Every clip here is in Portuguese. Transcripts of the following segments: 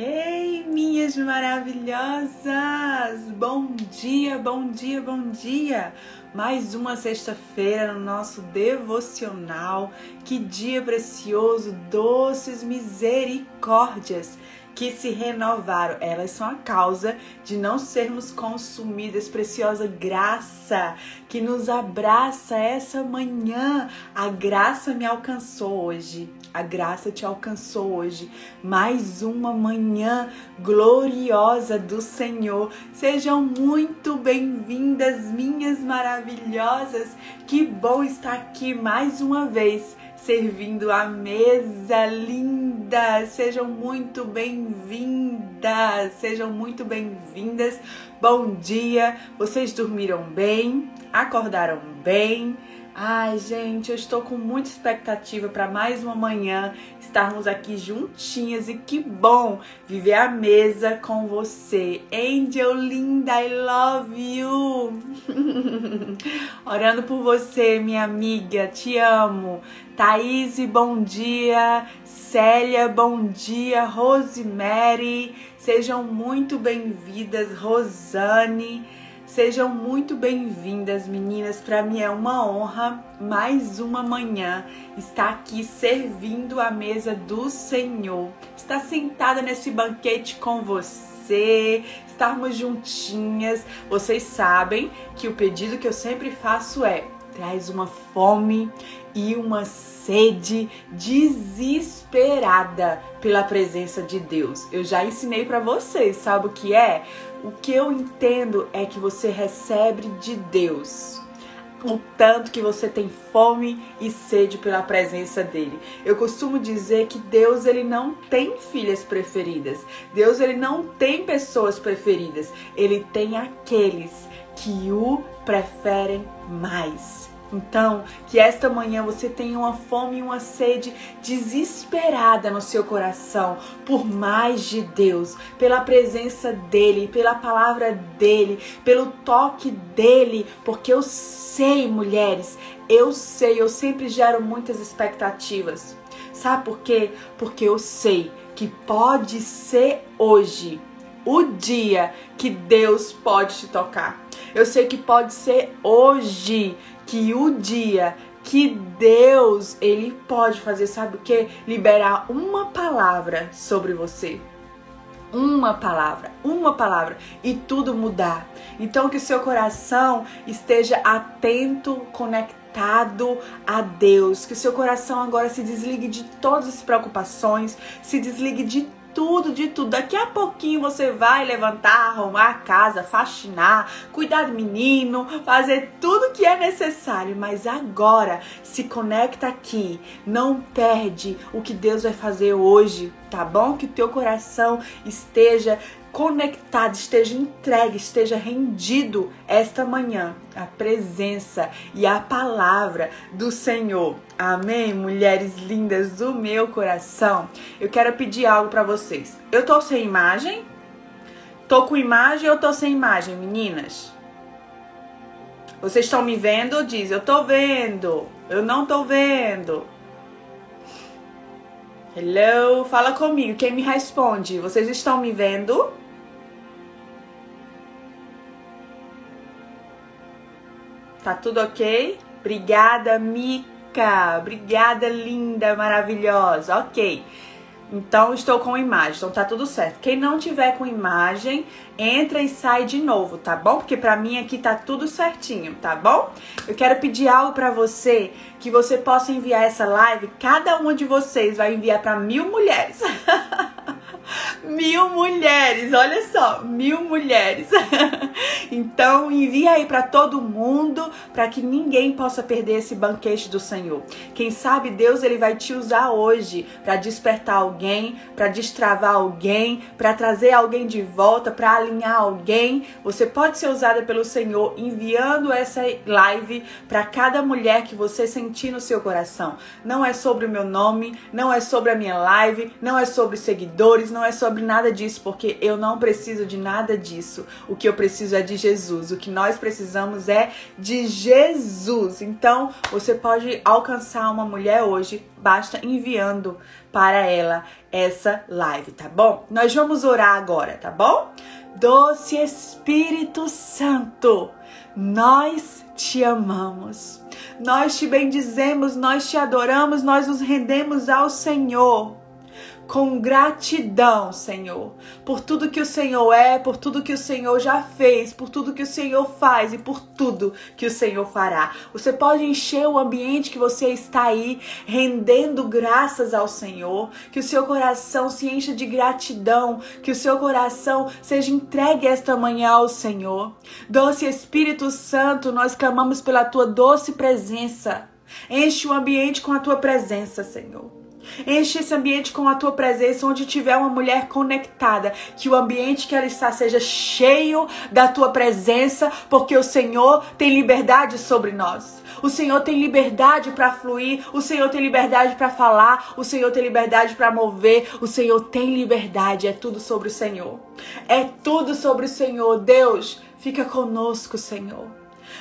Ei, minhas maravilhosas! Bom dia, bom dia, bom dia! Mais uma sexta-feira no nosso devocional. Que dia precioso, doces misericórdias! Que se renovaram. Elas são a causa de não sermos consumidas. Preciosa graça que nos abraça essa manhã. A graça me alcançou hoje. A graça te alcançou hoje. Mais uma manhã gloriosa do Senhor. Sejam muito bem-vindas, minhas maravilhosas. Que bom estar aqui mais uma vez servindo a mesa linda. Sejam muito bem-vindas, sejam muito bem-vindas. Bom dia, vocês dormiram bem? Acordaram bem? Ai, gente, eu estou com muita expectativa para mais uma manhã estarmos aqui juntinhas e que bom viver a mesa com você. Angel linda, I love you. Orando por você, minha amiga, te amo. Thaís, bom dia. Célia, bom dia. Rosemary, sejam muito bem-vindas. Rosane. Sejam muito bem-vindas, meninas. Para mim é uma honra mais uma manhã estar aqui servindo a mesa do Senhor. Estar sentada nesse banquete com você, estarmos juntinhas. Vocês sabem que o pedido que eu sempre faço é: traz uma fome e uma sede desesperada pela presença de Deus. Eu já ensinei para vocês, sabe o que é? O que eu entendo é que você recebe de Deus o tanto que você tem fome e sede pela presença dele. Eu costumo dizer que Deus ele não tem filhas preferidas. Deus ele não tem pessoas preferidas. Ele tem aqueles que o preferem mais. Então, que esta manhã você tenha uma fome e uma sede desesperada no seu coração por mais de Deus, pela presença dele, pela palavra dele, pelo toque dele, porque eu sei, mulheres, eu sei, eu sempre gero muitas expectativas. Sabe por quê? Porque eu sei que pode ser hoje o dia que Deus pode te tocar. Eu sei que pode ser hoje que o dia que Deus, ele pode fazer, sabe o que? Liberar uma palavra sobre você. Uma palavra, uma palavra e tudo mudar. Então que seu coração esteja atento, conectado a Deus, que seu coração agora se desligue de todas as preocupações, se desligue de tudo, de tudo. Daqui a pouquinho você vai levantar, arrumar a casa, faxinar, cuidar do menino, fazer tudo que é necessário. Mas agora se conecta aqui, não perde o que Deus vai fazer hoje, tá bom? Que o teu coração esteja conectado, esteja entregue, esteja rendido esta manhã à presença e à palavra do Senhor. Amém, mulheres lindas do meu coração. Eu quero pedir algo para vocês. Eu tô sem imagem? Tô com imagem ou tô sem imagem, meninas? Vocês estão me vendo? Diz, eu tô vendo. Eu não tô vendo. Hello, fala comigo. Quem me responde? Vocês estão me vendo? Tá tudo ok? Obrigada, Mica. Obrigada, linda, maravilhosa. Ok. Então estou com imagem, então tá tudo certo. Quem não tiver com imagem, entra e sai de novo, tá bom? Porque para mim aqui tá tudo certinho, tá bom? Eu quero pedir algo para você, que você possa enviar essa live. Cada uma de vocês vai enviar para mil mulheres. mil mulheres, olha só, mil mulheres. então envia aí para todo mundo, para que ninguém possa perder esse banquete do Senhor. Quem sabe Deus ele vai te usar hoje para despertar alguém, para destravar alguém, para trazer alguém de volta, para alinhar alguém. Você pode ser usada pelo Senhor enviando essa live para cada mulher que você sentir no seu coração. Não é sobre o meu nome, não é sobre a minha live, não é sobre seguidores, não é sobre nada disso porque eu não preciso de nada disso. O que eu preciso é de Jesus. O que nós precisamos é de Jesus. Então, você pode alcançar uma mulher hoje, basta enviando para ela essa live, tá bom? Nós vamos orar agora, tá bom? Doce Espírito Santo, nós te amamos. Nós te bendizemos, nós te adoramos, nós nos rendemos ao Senhor com gratidão, Senhor, por tudo que o Senhor é, por tudo que o Senhor já fez, por tudo que o Senhor faz e por tudo que o Senhor fará. Você pode encher o ambiente que você está aí, rendendo graças ao Senhor, que o seu coração se encha de gratidão, que o seu coração seja entregue esta manhã ao Senhor. Doce Espírito Santo, nós clamamos pela tua doce presença. Enche o ambiente com a tua presença, Senhor. Enche esse ambiente com a tua presença, onde tiver uma mulher conectada, que o ambiente que ela está seja cheio da tua presença, porque o Senhor tem liberdade sobre nós. O Senhor tem liberdade para fluir, o Senhor tem liberdade para falar, o Senhor tem liberdade para mover, o Senhor tem liberdade, é tudo sobre o Senhor. É tudo sobre o Senhor. Deus, fica conosco, Senhor.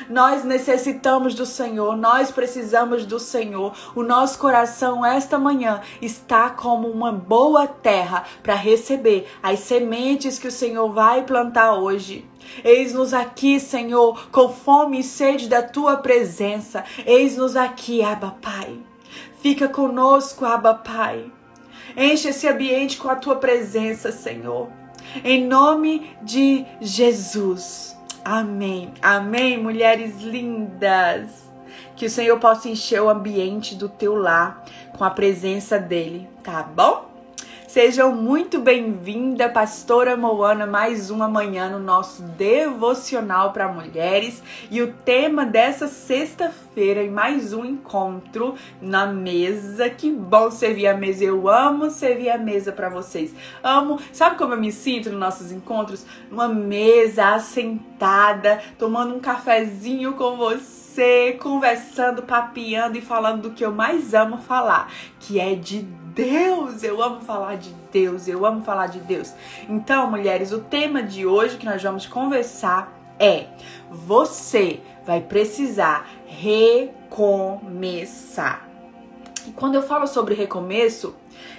Nós necessitamos do Senhor, nós precisamos do Senhor. O nosso coração esta manhã está como uma boa terra para receber as sementes que o Senhor vai plantar hoje. Eis-nos aqui, Senhor, com fome e sede da tua presença. Eis-nos aqui, Abba Pai. Fica conosco, Abba Pai. Enche esse ambiente com a tua presença, Senhor. Em nome de Jesus. Amém. Amém, mulheres lindas. Que o Senhor possa encher o ambiente do teu lar com a presença dele, tá bom? Sejam muito bem-vinda, pastora Moana, mais uma manhã no nosso devocional para mulheres. E o tema dessa sexta-feira e mais um encontro na mesa. Que bom servir a mesa. Eu amo servir a mesa para vocês. Amo. Sabe como eu me sinto nos nossos encontros? Numa mesa assentada, tomando um cafezinho com você, conversando, papeando e falando do que eu mais amo falar, que é de Deus, eu amo falar de Deus, eu amo falar de Deus. Então, mulheres, o tema de hoje que nós vamos conversar é: você vai precisar recomeçar. E quando eu falo sobre recomeço,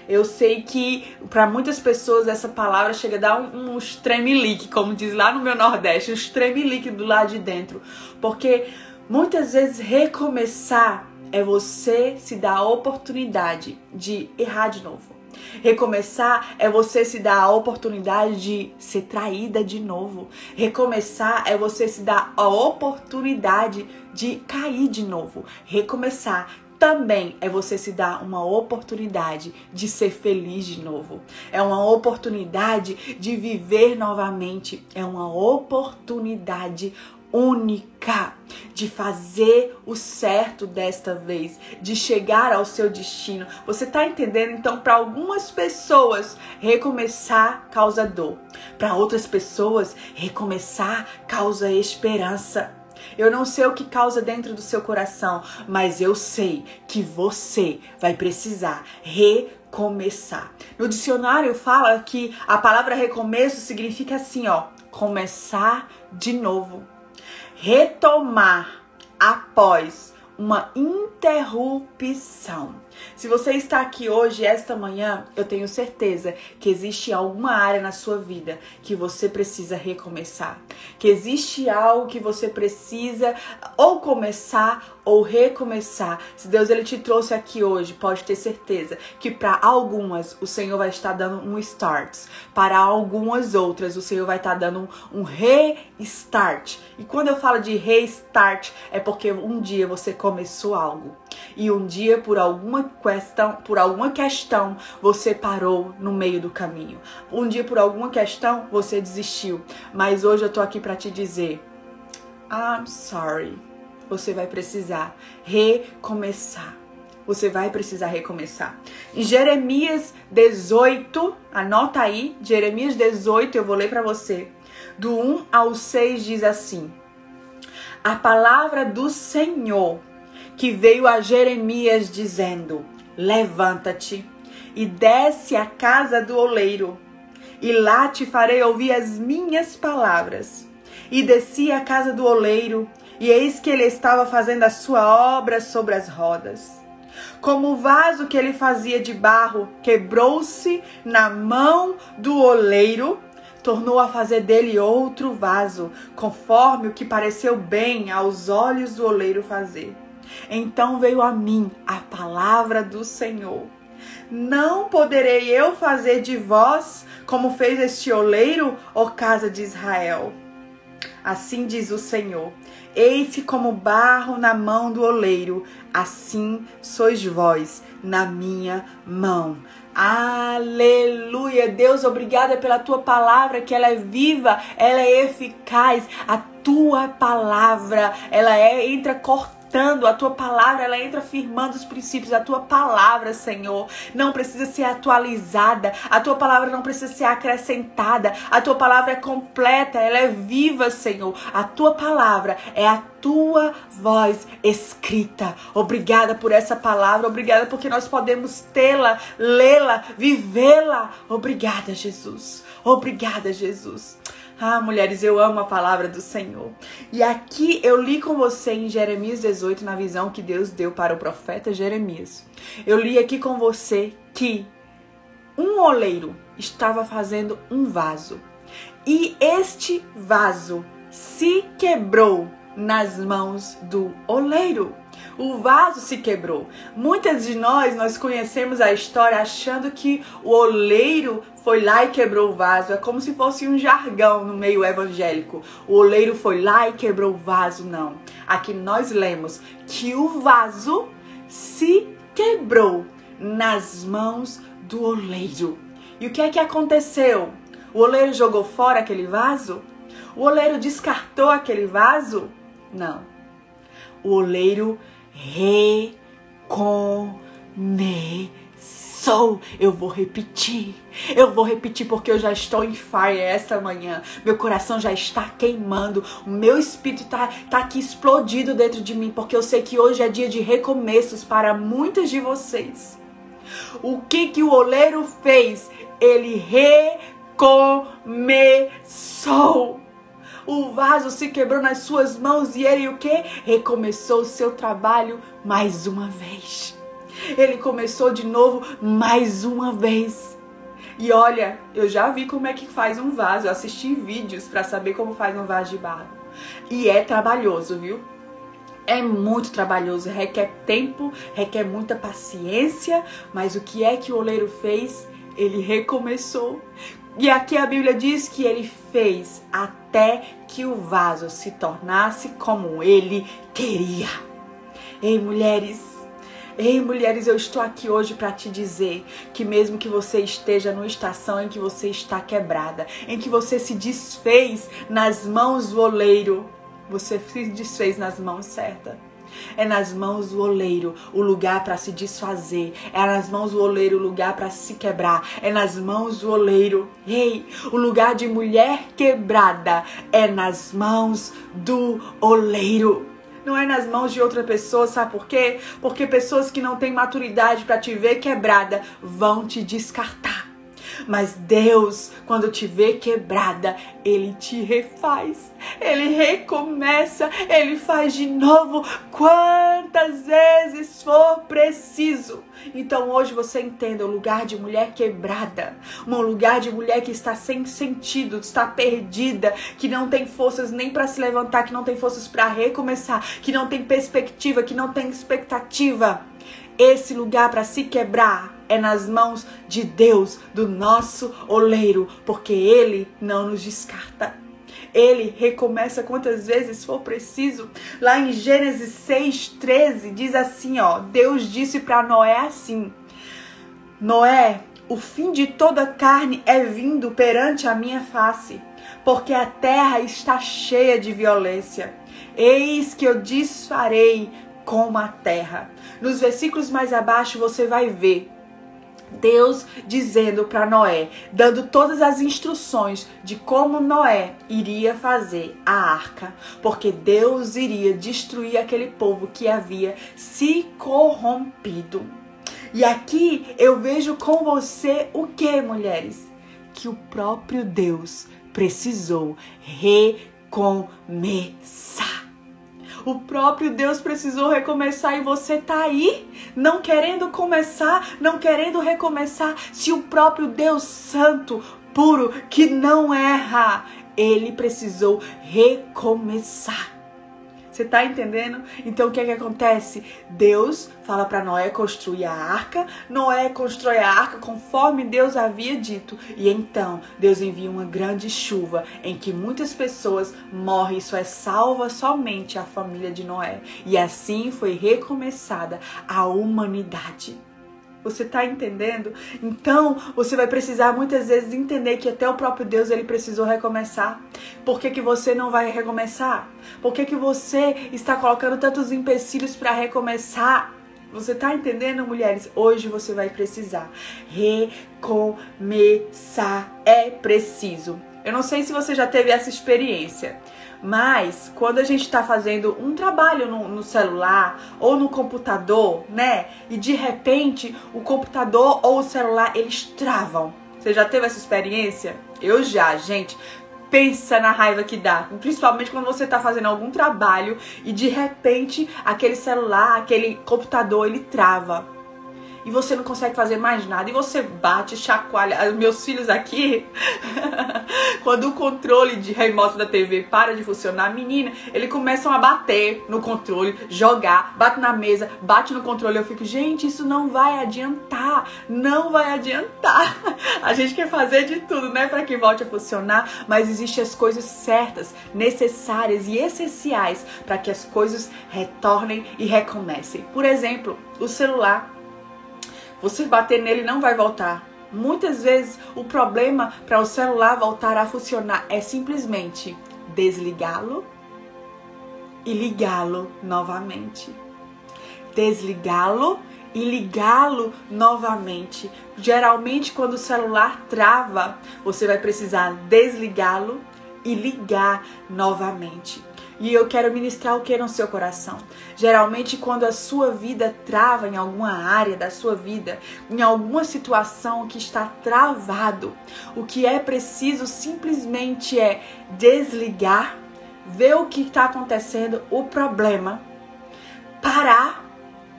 eu sei que para muitas pessoas essa palavra chega a dar um, um tremelique, como diz lá no meu Nordeste, um tremelique do lado de dentro. Porque muitas vezes recomeçar é você se dar a oportunidade de errar de novo. Recomeçar é você se dar a oportunidade de ser traída de novo. Recomeçar é você se dar a oportunidade de cair de novo. Recomeçar também é você se dar uma oportunidade de ser feliz de novo. É uma oportunidade de viver novamente. É uma oportunidade única de fazer o certo desta vez, de chegar ao seu destino. Você tá entendendo? Então, para algumas pessoas, recomeçar causa dor. Para outras pessoas, recomeçar causa esperança. Eu não sei o que causa dentro do seu coração, mas eu sei que você vai precisar recomeçar. No dicionário fala que a palavra recomeço significa assim, ó, começar de novo retomar após uma interrupção. Se você está aqui hoje, esta manhã, eu tenho certeza que existe alguma área na sua vida que você precisa recomeçar. Que existe algo que você precisa ou começar ou recomeçar. Se Deus ele te trouxe aqui hoje, pode ter certeza que para algumas o Senhor vai estar dando um start, para algumas outras o Senhor vai estar dando um, um restart. E quando eu falo de restart, é porque um dia você começou algo e um dia por alguma questão, por alguma questão, você parou no meio do caminho. Um dia por alguma questão, você desistiu. Mas hoje eu tô aqui para te dizer, I'm sorry. Você vai precisar recomeçar. Você vai precisar recomeçar. Em Jeremias 18, anota aí, Jeremias 18, eu vou ler para você. Do 1 ao 6 diz assim: A palavra do Senhor que veio a Jeremias dizendo: Levanta-te e desce à casa do oleiro, e lá te farei ouvir as minhas palavras. E desci à casa do oleiro, e eis que ele estava fazendo a sua obra sobre as rodas. Como o vaso que ele fazia de barro quebrou-se na mão do oleiro, tornou a fazer dele outro vaso, conforme o que pareceu bem aos olhos do oleiro fazer. Então veio a mim a palavra do Senhor. Não poderei eu fazer de vós como fez este oleiro, ó casa de Israel. Assim diz o Senhor: Eis-se como barro na mão do oleiro, assim sois vós na minha mão. Aleluia. Deus, obrigada pela tua palavra, que ela é viva, ela é eficaz. A tua palavra, ela é entra cortando a tua palavra, ela entra firmando os princípios. A tua palavra, Senhor, não precisa ser atualizada. A tua palavra não precisa ser acrescentada. A tua palavra é completa, ela é viva, Senhor. A tua palavra é a tua voz escrita. Obrigada por essa palavra, obrigada porque nós podemos tê-la, lê-la, vivê-la. Obrigada, Jesus. Obrigada, Jesus. Ah, mulheres, eu amo a palavra do Senhor. E aqui eu li com você em Jeremias 18, na visão que Deus deu para o profeta Jeremias. Eu li aqui com você que um oleiro estava fazendo um vaso. E este vaso se quebrou nas mãos do oleiro o vaso se quebrou. Muitas de nós, nós conhecemos a história achando que o oleiro foi lá e quebrou o vaso. É como se fosse um jargão no meio evangélico. O oleiro foi lá e quebrou o vaso. Não. Aqui nós lemos que o vaso se quebrou nas mãos do oleiro. E o que é que aconteceu? O oleiro jogou fora aquele vaso? O oleiro descartou aquele vaso? Não. O oleiro recomeçou. Eu vou repetir. Eu vou repetir porque eu já estou em fire esta manhã. Meu coração já está queimando. O meu espírito está tá aqui explodido dentro de mim porque eu sei que hoje é dia de recomeços para muitas de vocês. O que que o oleiro fez? Ele recomeçou o vaso se quebrou nas suas mãos e ele o que? Recomeçou o seu trabalho mais uma vez. Ele começou de novo mais uma vez. E olha, eu já vi como é que faz um vaso, eu assisti vídeos para saber como faz um vaso de barro. E é trabalhoso, viu? É muito trabalhoso, requer tempo, requer muita paciência, mas o que é que o oleiro fez? Ele recomeçou. E aqui a Bíblia diz que ele fez até que o vaso se tornasse como ele queria. Ei, mulheres, Ei, mulheres, eu estou aqui hoje para te dizer que mesmo que você esteja numa estação em que você está quebrada, em que você se desfez nas mãos do oleiro, você se desfez nas mãos certas. É nas mãos do oleiro o lugar para se desfazer. É nas mãos do oleiro o lugar para se quebrar. É nas mãos do oleiro. Ei, o lugar de mulher quebrada é nas mãos do oleiro não é nas mãos de outra pessoa, sabe por quê? Porque pessoas que não têm maturidade para te ver quebrada vão te descartar. Mas Deus, quando te vê quebrada, ele te refaz, ele recomeça, ele faz de novo quantas vezes for preciso. Então hoje você entenda o lugar de mulher quebrada, um lugar de mulher que está sem sentido, está perdida, que não tem forças nem para se levantar, que não tem forças para recomeçar, que não tem perspectiva, que não tem expectativa. Esse lugar para se quebrar é nas mãos de Deus, do nosso oleiro, porque Ele não nos descarta. Ele recomeça quantas vezes for preciso. Lá em Gênesis 6:13 diz assim, ó, Deus disse para Noé assim: Noé, o fim de toda carne é vindo perante a minha face, porque a terra está cheia de violência. Eis que eu desfarei como a terra. Nos versículos mais abaixo você vai ver Deus dizendo para Noé, dando todas as instruções de como Noé iria fazer a arca, porque Deus iria destruir aquele povo que havia se corrompido. E aqui eu vejo com você o que, mulheres? que o próprio Deus precisou recomeçar. O próprio Deus precisou recomeçar e você tá aí, não querendo começar, não querendo recomeçar. Se o próprio Deus Santo, puro, que não erra, ele precisou recomeçar. Você tá entendendo? Então o que é que acontece? Deus fala para Noé construir a arca. Noé constrói a arca conforme Deus havia dito. E então Deus envia uma grande chuva em que muitas pessoas morrem. Isso é salva somente a família de Noé. E assim foi recomeçada a humanidade. Você está entendendo? Então, você vai precisar muitas vezes entender que até o próprio Deus ele precisou recomeçar. Por que, que você não vai recomeçar? Por que, que você está colocando tantos empecilhos para recomeçar? Você está entendendo, mulheres? Hoje você vai precisar recomeçar. É preciso. Eu não sei se você já teve essa experiência. Mas quando a gente está fazendo um trabalho no, no, celular ou no computador, né? E de repente o computador ou o celular eles travam. Você já teve essa experiência? Eu já, gente. Pensa na raiva que dá, principalmente quando você está fazendo algum trabalho e de repente aquele celular, aquele computador, ele trava e você não consegue fazer mais nada. E você bate, chacoalha. Meus filhos aqui, quando o controle de remoto da TV para de funcionar, menina, eles começam a bater no controle, jogar, bate na mesa, bate no controle. Eu fico, gente, isso não vai adiantar. Não vai adiantar. A gente quer fazer de tudo, né, para que volte a funcionar, mas existem as coisas certas, necessárias e essenciais para que as coisas retornem e recomecem. Por exemplo, o celular você bater nele não vai voltar. Muitas vezes o problema para o celular voltar a funcionar é simplesmente desligá-lo e ligá-lo novamente. Desligá-lo e ligá-lo novamente. Geralmente, quando o celular trava, você vai precisar desligá-lo e ligar novamente. E eu quero ministrar o que no seu coração. Geralmente, quando a sua vida trava em alguma área da sua vida, em alguma situação que está travado, o que é preciso simplesmente é desligar, ver o que está acontecendo, o problema, parar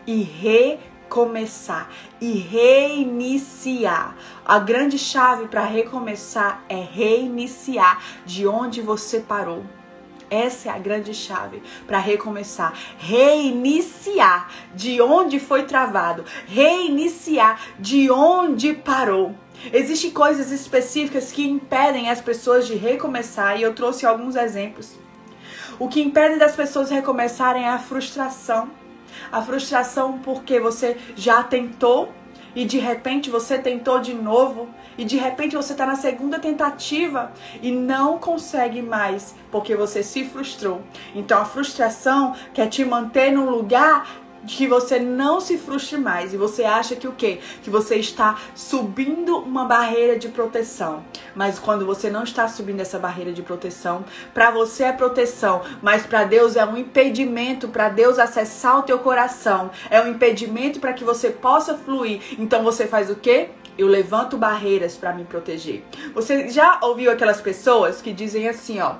e recomeçar e reiniciar. A grande chave para recomeçar é reiniciar de onde você parou. Essa é a grande chave para recomeçar, reiniciar de onde foi travado, reiniciar de onde parou. Existem coisas específicas que impedem as pessoas de recomeçar e eu trouxe alguns exemplos. O que impede das pessoas recomeçarem é a frustração. A frustração porque você já tentou e de repente você tentou de novo e de repente você está na segunda tentativa e não consegue mais porque você se frustrou. Então a frustração quer te manter num lugar que você não se frustre mais e você acha que o quê? Que você está subindo uma barreira de proteção. Mas quando você não está subindo essa barreira de proteção, para você é proteção, mas para Deus é um impedimento para Deus acessar o teu coração. É um impedimento para que você possa fluir. Então você faz o quê? Eu levanto barreiras para me proteger. Você já ouviu aquelas pessoas que dizem assim, ó: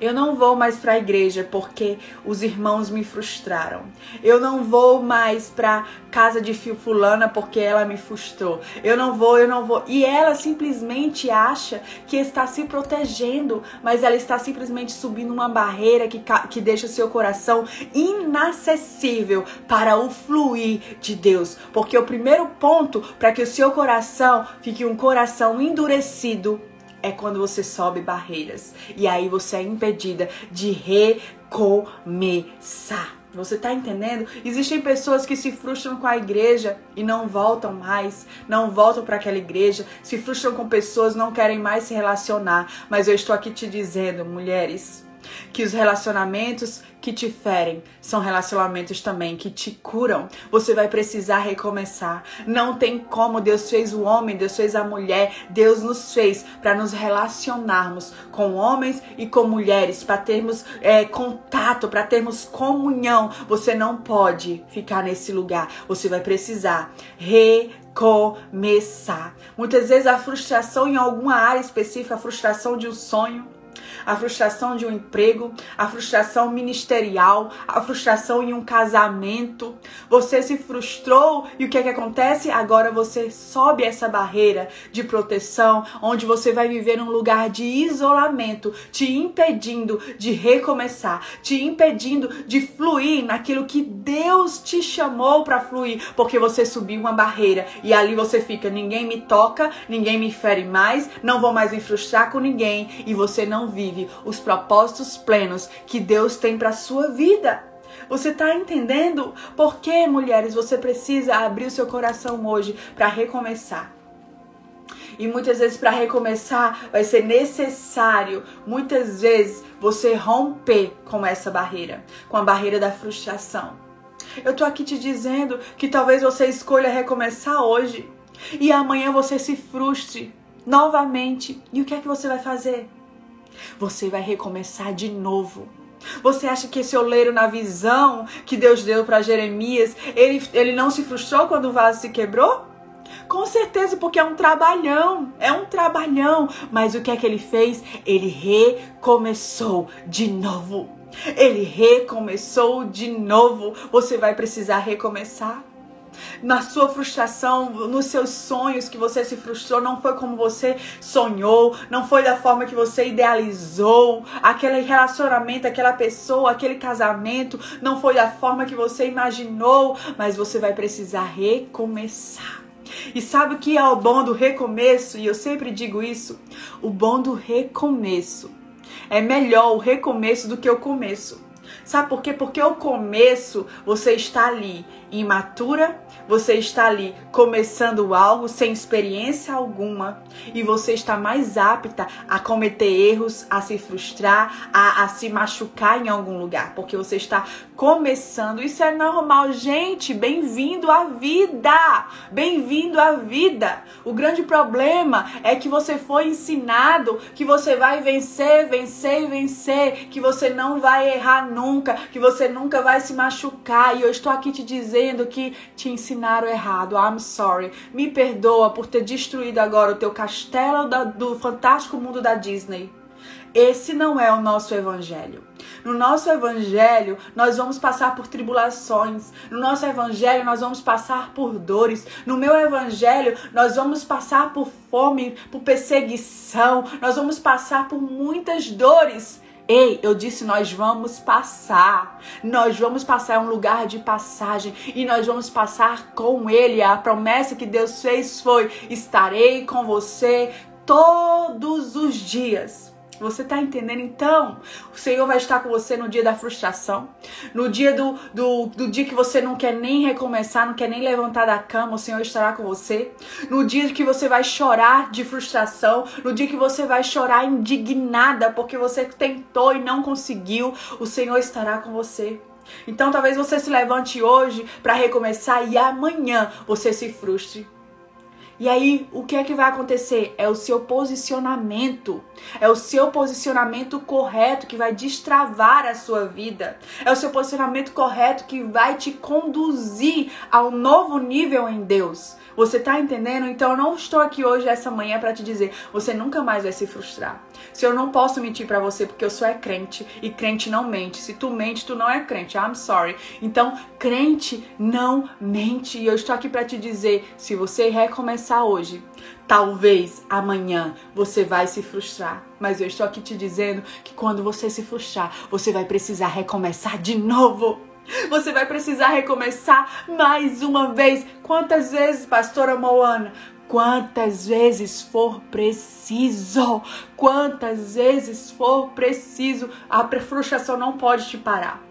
eu não vou mais para a igreja porque os irmãos me frustraram. Eu não vou mais para casa de fulana porque ela me frustrou. Eu não vou, eu não vou. E ela simplesmente acha que está se protegendo, mas ela está simplesmente subindo uma barreira que, que deixa o seu coração inacessível para o fluir de Deus. Porque o primeiro ponto para que o seu coração fique um coração endurecido é quando você sobe barreiras. E aí você é impedida de recomeçar. Você tá entendendo? Existem pessoas que se frustram com a igreja e não voltam mais, não voltam para aquela igreja, se frustram com pessoas, não querem mais se relacionar. Mas eu estou aqui te dizendo, mulheres, que os relacionamentos que te ferem são relacionamentos também que te curam. Você vai precisar recomeçar. Não tem como Deus fez o homem, Deus fez a mulher, Deus nos fez para nos relacionarmos com homens e com mulheres, para termos é, contato, para termos comunhão. Você não pode ficar nesse lugar. Você vai precisar recomeçar. Muitas vezes a frustração em alguma área específica, a frustração de um sonho a frustração de um emprego, a frustração ministerial, a frustração em um casamento. Você se frustrou e o que é que acontece? Agora você sobe essa barreira de proteção, onde você vai viver num lugar de isolamento, te impedindo de recomeçar, te impedindo de fluir naquilo que Deus te chamou para fluir, porque você subiu uma barreira e ali você fica, ninguém me toca, ninguém me fere mais, não vou mais me frustrar com ninguém e você não vive vive os propósitos plenos que Deus tem para sua vida. Você está entendendo por que, mulheres, você precisa abrir o seu coração hoje para recomeçar? E muitas vezes para recomeçar vai ser necessário, muitas vezes, você romper com essa barreira, com a barreira da frustração. Eu tô aqui te dizendo que talvez você escolha recomeçar hoje e amanhã você se frustre novamente. E o que é que você vai fazer? Você vai recomeçar de novo. Você acha que esse oleiro na visão que Deus deu para Jeremias, ele, ele não se frustrou quando o vaso se quebrou? Com certeza, porque é um trabalhão, é um trabalhão. Mas o que é que ele fez? Ele recomeçou de novo. Ele recomeçou de novo. Você vai precisar recomeçar na sua frustração, nos seus sonhos que você se frustrou, não foi como você sonhou, não foi da forma que você idealizou, aquele relacionamento, aquela pessoa, aquele casamento, não foi da forma que você imaginou, mas você vai precisar recomeçar. E sabe o que é o bom do recomeço? E eu sempre digo isso: o bom do recomeço é melhor o recomeço do que o começo. Sabe por quê? Porque o começo você está ali imatura, você está ali começando algo sem experiência alguma e você está mais apta a cometer erros, a se frustrar, a, a se machucar em algum lugar, porque você está começando. Isso é normal, gente. Bem-vindo à vida! Bem-vindo à vida! O grande problema é que você foi ensinado que você vai vencer, vencer vencer, que você não vai errar nunca, que você nunca vai se machucar. E eu estou aqui te dizendo dizendo que te ensinaram errado. I'm sorry. Me perdoa por ter destruído agora o teu castelo do fantástico mundo da Disney. Esse não é o nosso evangelho. No nosso evangelho, nós vamos passar por tribulações. No nosso evangelho, nós vamos passar por dores. No meu evangelho, nós vamos passar por fome, por perseguição. Nós vamos passar por muitas dores. Ei, eu disse, nós vamos passar. Nós vamos passar é um lugar de passagem e nós vamos passar com ele. A promessa que Deus fez foi: estarei com você todos os dias. Você está entendendo? Então, o Senhor vai estar com você no dia da frustração, no dia do, do, do, dia que você não quer nem recomeçar, não quer nem levantar da cama, o Senhor estará com você. No dia que você vai chorar de frustração, no dia que você vai chorar indignada porque você tentou e não conseguiu, o Senhor estará com você. Então, talvez você se levante hoje para recomeçar e amanhã você se frustre. E aí, o que é que vai acontecer? É o seu posicionamento. É o seu posicionamento correto que vai destravar a sua vida. É o seu posicionamento correto que vai te conduzir ao novo nível em Deus. Você tá entendendo? Então eu não estou aqui hoje, essa manhã, para te dizer, você nunca mais vai se frustrar. Se eu não posso mentir para você porque eu sou é crente e crente não mente. Se tu mente, tu não é crente. I'm sorry. Então, crente não mente. E eu estou aqui para te dizer, se você recomeçar hoje, talvez amanhã você vai se frustrar. Mas eu estou aqui te dizendo que quando você se frustrar, você vai precisar recomeçar de novo. Você vai precisar recomeçar mais uma vez. Quantas vezes, pastora Moana? Quantas vezes for preciso, quantas vezes for preciso, a frustração não pode te parar.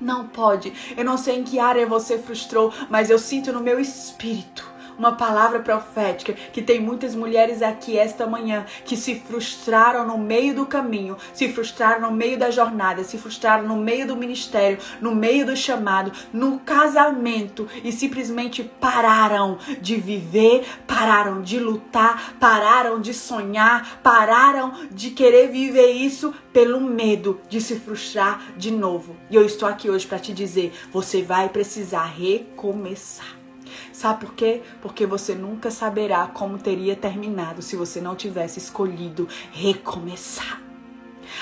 Não pode. Eu não sei em que área você frustrou, mas eu sinto no meu espírito uma palavra profética que tem muitas mulheres aqui esta manhã que se frustraram no meio do caminho, se frustraram no meio da jornada, se frustraram no meio do ministério, no meio do chamado, no casamento e simplesmente pararam de viver, pararam de lutar, pararam de sonhar, pararam de querer viver isso pelo medo de se frustrar de novo. E eu estou aqui hoje para te dizer, você vai precisar recomeçar. Sabe por quê? Porque você nunca saberá como teria terminado se você não tivesse escolhido recomeçar.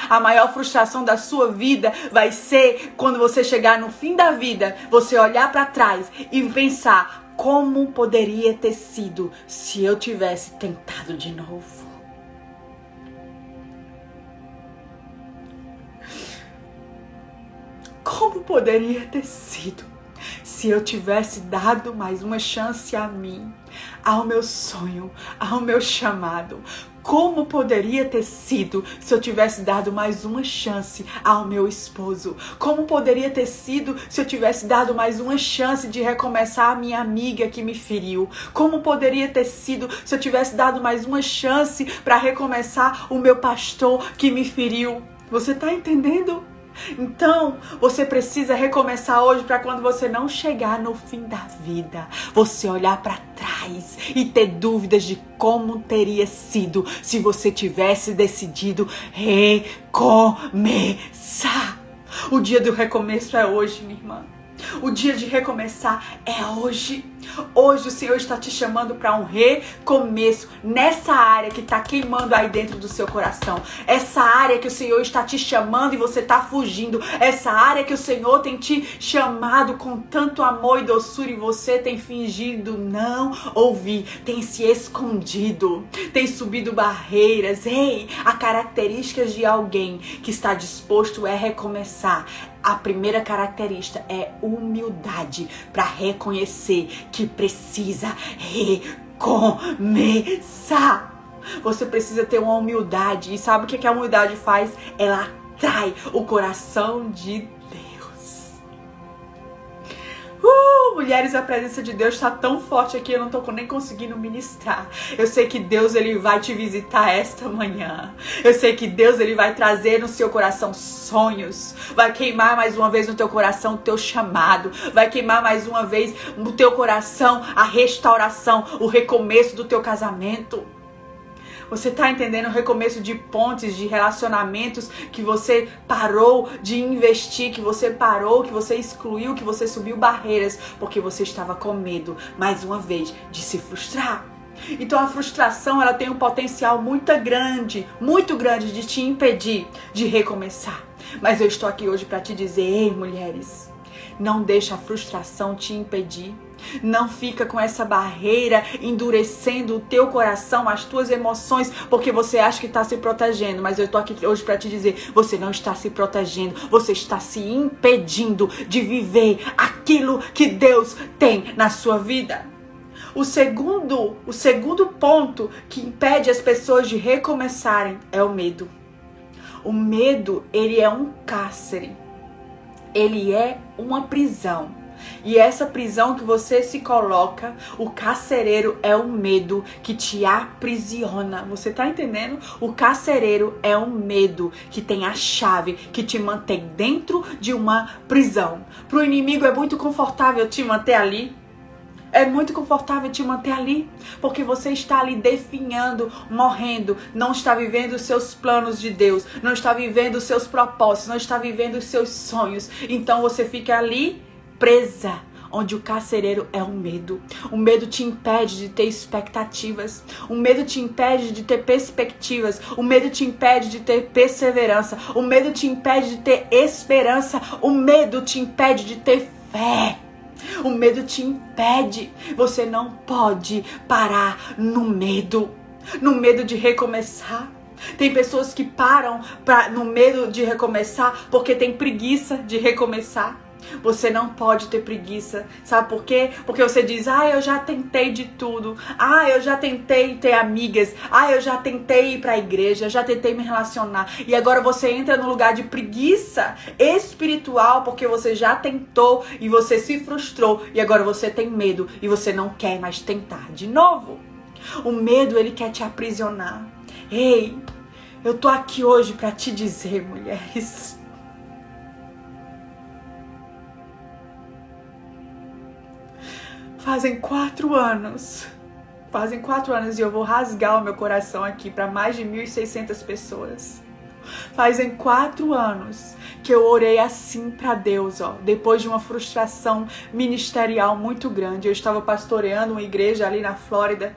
A maior frustração da sua vida vai ser quando você chegar no fim da vida, você olhar para trás e pensar como poderia ter sido se eu tivesse tentado de novo. Como poderia ter sido se eu tivesse dado mais uma chance a mim, ao meu sonho, ao meu chamado, como poderia ter sido se eu tivesse dado mais uma chance ao meu esposo? Como poderia ter sido se eu tivesse dado mais uma chance de recomeçar a minha amiga que me feriu? Como poderia ter sido se eu tivesse dado mais uma chance para recomeçar o meu pastor que me feriu? Você está entendendo? Então, você precisa recomeçar hoje para quando você não chegar no fim da vida, você olhar para trás e ter dúvidas de como teria sido se você tivesse decidido recomeçar. O dia do recomeço é hoje, minha irmã. O dia de recomeçar é hoje. Hoje o Senhor está te chamando para um recomeço nessa área que está queimando aí dentro do seu coração. Essa área que o Senhor está te chamando e você está fugindo. Essa área que o Senhor tem te chamado com tanto amor e doçura e você tem fingido não ouvir, tem se escondido, tem subido barreiras. Ei, a características de alguém que está disposto é recomeçar a primeira característica é humildade para reconhecer que precisa recomeçar. Você precisa ter uma humildade. E sabe o que a humildade faz? Ela atrai o coração de mulheres, a presença de Deus está tão forte aqui, eu não tô nem conseguindo ministrar. Eu sei que Deus ele vai te visitar esta manhã. Eu sei que Deus ele vai trazer no seu coração sonhos. Vai queimar mais uma vez no teu coração o teu chamado. Vai queimar mais uma vez no teu coração a restauração, o recomeço do teu casamento. Você está entendendo o recomeço de pontes, de relacionamentos que você parou de investir, que você parou, que você excluiu, que você subiu barreiras porque você estava com medo, mais uma vez, de se frustrar. Então a frustração ela tem um potencial muito grande, muito grande de te impedir de recomeçar. Mas eu estou aqui hoje para te dizer, ei, mulheres, não deixa a frustração te impedir não fica com essa barreira endurecendo o teu coração, as tuas emoções, porque você acha que está se protegendo. Mas eu estou aqui hoje para te dizer: você não está se protegendo, você está se impedindo de viver aquilo que Deus tem na sua vida. O segundo, o segundo ponto que impede as pessoas de recomeçarem é o medo. O medo, ele é um cárcere. Ele é uma prisão. E essa prisão que você se coloca, o carcereiro é o medo que te aprisiona. Você tá entendendo? O carcereiro é o medo que tem a chave que te mantém dentro de uma prisão. Pro inimigo é muito confortável te manter ali. É muito confortável te manter ali, porque você está ali definhando, morrendo, não está vivendo os seus planos de Deus, não está vivendo os seus propósitos, não está vivendo os seus sonhos. Então você fica ali presa onde o carcereiro é o medo. O medo te impede de ter expectativas. O medo te impede de ter perspectivas. O medo te impede de ter perseverança. O medo te impede de ter esperança. O medo te impede de ter fé. O medo te impede. Você não pode parar no medo. No medo de recomeçar. Tem pessoas que param pra, no medo de recomeçar porque tem preguiça de recomeçar. Você não pode ter preguiça. Sabe por quê? Porque você diz: "Ah, eu já tentei de tudo. Ah, eu já tentei ter amigas. Ah, eu já tentei ir para a igreja, já tentei me relacionar". E agora você entra no lugar de preguiça espiritual porque você já tentou e você se frustrou e agora você tem medo e você não quer mais tentar de novo. O medo ele quer te aprisionar. Ei, eu tô aqui hoje para te dizer, mulheres, Fazem quatro anos. Fazem quatro anos e eu vou rasgar o meu coração aqui para mais de 1.600 pessoas. Fazem quatro anos que eu orei assim para Deus, ó. Depois de uma frustração ministerial muito grande. Eu estava pastoreando uma igreja ali na Flórida.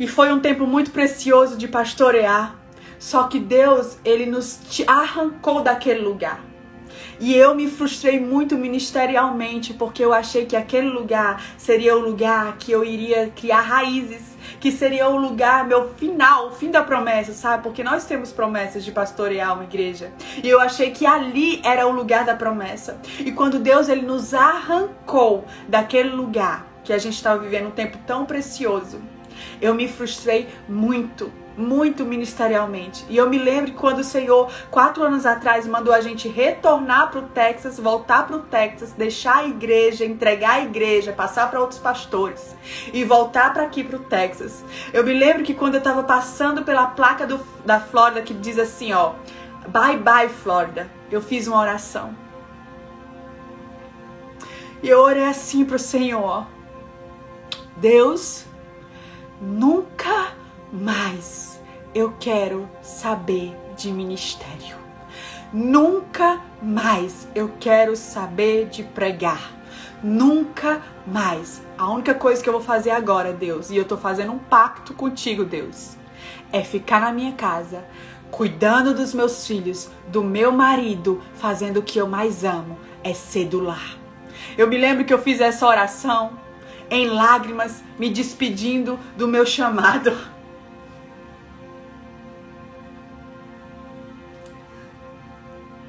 E foi um tempo muito precioso de pastorear. Só que Deus, ele nos arrancou daquele lugar. E eu me frustrei muito ministerialmente porque eu achei que aquele lugar seria o lugar que eu iria criar raízes, que seria o lugar, meu final, o fim da promessa, sabe? Porque nós temos promessas de pastorear uma igreja. E eu achei que ali era o lugar da promessa. E quando Deus ele nos arrancou daquele lugar que a gente estava vivendo um tempo tão precioso, eu me frustrei muito muito ministerialmente. E eu me lembro quando o Senhor, quatro anos atrás, mandou a gente retornar para o Texas, voltar para o Texas, deixar a igreja, entregar a igreja, passar para outros pastores e voltar para aqui para o Texas. Eu me lembro que quando eu estava passando pela placa do, da Flórida que diz assim, ó, bye bye Flórida, eu fiz uma oração. E eu orei assim para o Senhor. Deus, nunca mais eu quero saber de ministério. Nunca mais eu quero saber de pregar. Nunca mais. A única coisa que eu vou fazer agora, Deus, e eu tô fazendo um pacto contigo, Deus, é ficar na minha casa, cuidando dos meus filhos, do meu marido, fazendo o que eu mais amo, é ser do lar. Eu me lembro que eu fiz essa oração em lágrimas, me despedindo do meu chamado.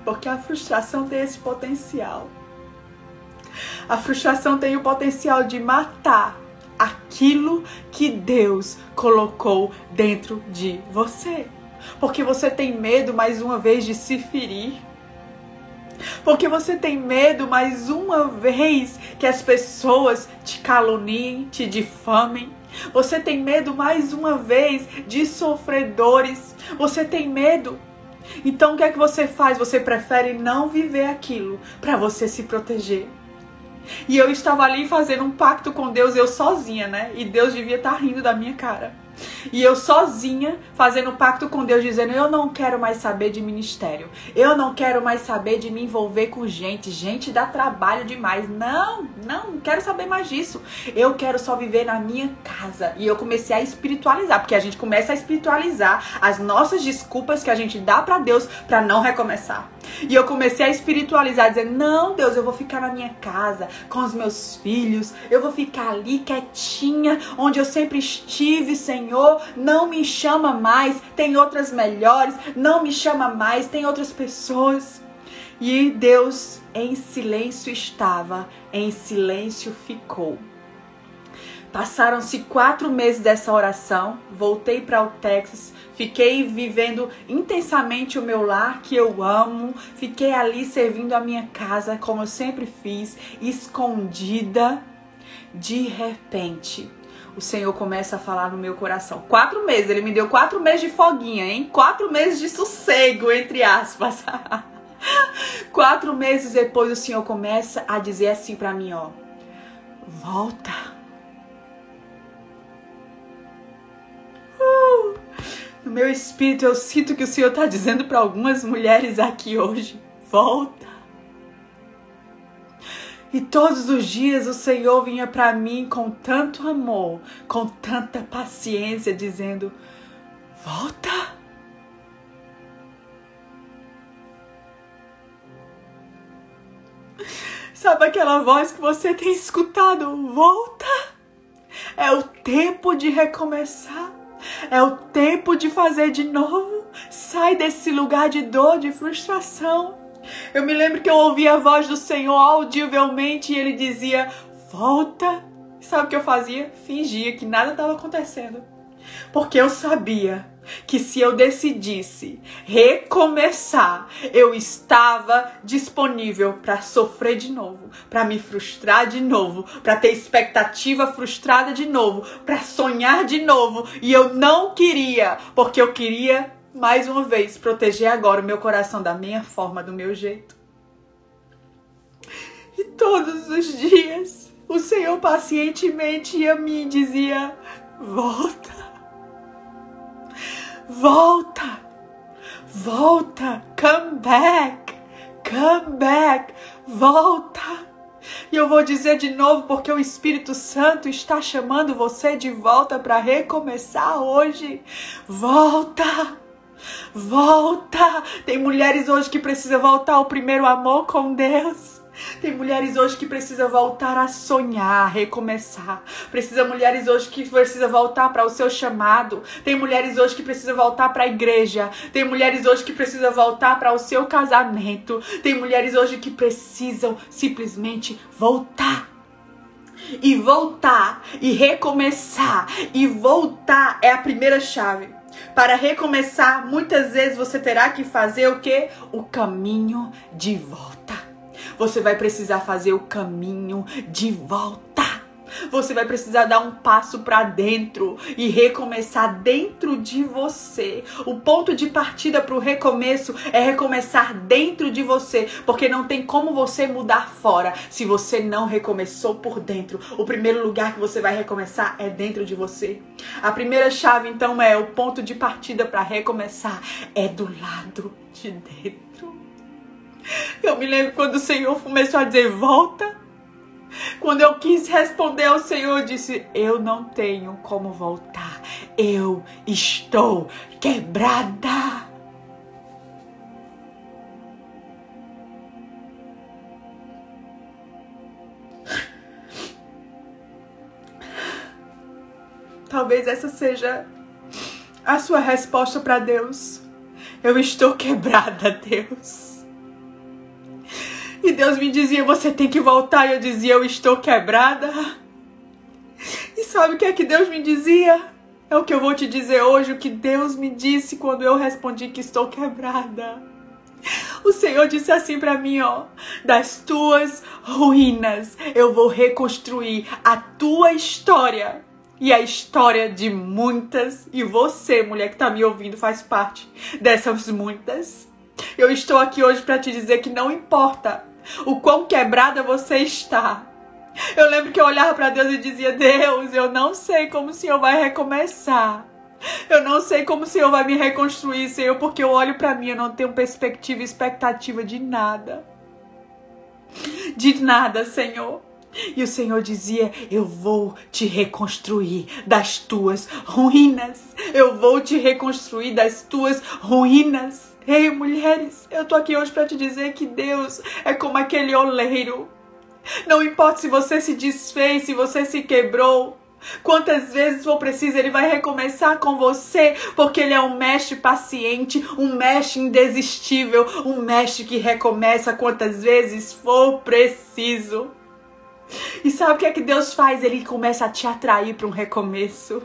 Porque a frustração tem esse potencial. A frustração tem o potencial de matar aquilo que Deus colocou dentro de você. Porque você tem medo mais uma vez de se ferir. Porque você tem medo mais uma vez que as pessoas te caluniem, te difamem. Você tem medo mais uma vez de sofredores. Você tem medo então o que é que você faz? Você prefere não viver aquilo para você se proteger. E eu estava ali fazendo um pacto com Deus, eu sozinha, né? E Deus devia estar tá rindo da minha cara. E eu sozinha fazendo um pacto com Deus, dizendo: Eu não quero mais saber de ministério. Eu não quero mais saber de me envolver com gente. Gente dá trabalho demais. Não, não, não quero saber mais disso. Eu quero só viver na minha casa. E eu comecei a espiritualizar, porque a gente começa a espiritualizar as nossas desculpas que a gente dá para Deus para não recomeçar. E eu comecei a espiritualizar, dizendo: Não, Deus, eu vou ficar na minha casa com os meus filhos. Eu vou ficar ali quietinha, onde eu sempre estive, Senhor. Não me chama mais, tem outras melhores. Não me chama mais, tem outras pessoas. E Deus em silêncio estava, em silêncio ficou. Passaram-se quatro meses dessa oração. Voltei para o Texas Fiquei vivendo intensamente o meu lar que eu amo. Fiquei ali servindo a minha casa como eu sempre fiz, escondida. De repente, o Senhor começa a falar no meu coração. Quatro meses, ele me deu quatro meses de foguinha, hein? Quatro meses de sossego, entre aspas. quatro meses depois, o Senhor começa a dizer assim para mim, ó. Volta No meu espírito eu sinto que o Senhor está dizendo para algumas mulheres aqui hoje: volta. E todos os dias o Senhor vinha para mim com tanto amor, com tanta paciência, dizendo: volta. Sabe aquela voz que você tem escutado? Volta! É o tempo de recomeçar. É o tempo de fazer de novo. Sai desse lugar de dor, de frustração. Eu me lembro que eu ouvia a voz do Senhor audivelmente e ele dizia: Volta. Sabe o que eu fazia? Fingia que nada estava acontecendo. Porque eu sabia que se eu decidisse recomeçar, eu estava disponível para sofrer de novo, para me frustrar de novo, para ter expectativa frustrada de novo, para sonhar de novo, e eu não queria, porque eu queria mais uma vez proteger agora o meu coração da minha forma, do meu jeito. E todos os dias o Senhor pacientemente a mim dizia: "Volta Volta! Volta! Come back! Come back! Volta! E eu vou dizer de novo porque o Espírito Santo está chamando você de volta para recomeçar hoje. Volta! Volta! Tem mulheres hoje que precisam voltar ao primeiro amor com Deus. Tem mulheres hoje que precisam voltar a sonhar, recomeçar. Precisa mulheres hoje que precisam voltar para o seu chamado. Tem mulheres hoje que precisam voltar para a igreja. Tem mulheres hoje que precisam voltar para o seu casamento. Tem mulheres hoje que precisam simplesmente voltar. E voltar e recomeçar e voltar é a primeira chave. Para recomeçar, muitas vezes você terá que fazer o que? O caminho de volta você vai precisar fazer o caminho de volta. Você vai precisar dar um passo para dentro e recomeçar dentro de você. O ponto de partida para o recomeço é recomeçar dentro de você, porque não tem como você mudar fora se você não recomeçou por dentro. O primeiro lugar que você vai recomeçar é dentro de você. A primeira chave então é o ponto de partida para recomeçar é do lado de dentro. Eu me lembro quando o Senhor começou a dizer: volta. Quando eu quis responder ao Senhor, disse: Eu não tenho como voltar. Eu estou quebrada. Talvez essa seja a sua resposta para Deus. Eu estou quebrada, Deus. E Deus me dizia: Você tem que voltar. E eu dizia: Eu estou quebrada. E sabe o que é que Deus me dizia? É o que eu vou te dizer hoje, o que Deus me disse quando eu respondi que estou quebrada. O Senhor disse assim para mim, ó: Das tuas ruínas eu vou reconstruir a tua história e a história de muitas, e você, mulher que tá me ouvindo, faz parte dessas muitas. Eu estou aqui hoje para te dizer que não importa o quão quebrada você está. Eu lembro que eu olhava para Deus e dizia: Deus, eu não sei como o Senhor vai recomeçar. Eu não sei como o Senhor vai me reconstruir, Senhor, porque eu olho para mim, eu não tenho perspectiva e expectativa de nada. De nada, Senhor. E o Senhor dizia: Eu vou te reconstruir das tuas ruínas. Eu vou te reconstruir das tuas ruínas. Ei, mulheres, eu tô aqui hoje para te dizer que Deus é como aquele oleiro. Não importa se você se desfez, se você se quebrou, Quantas vezes for preciso, ele vai recomeçar com você, porque ele é um mestre paciente, um mestre indesistível, um mestre que recomeça quantas vezes for preciso. E sabe o que é que Deus faz? Ele começa a te atrair para um recomeço.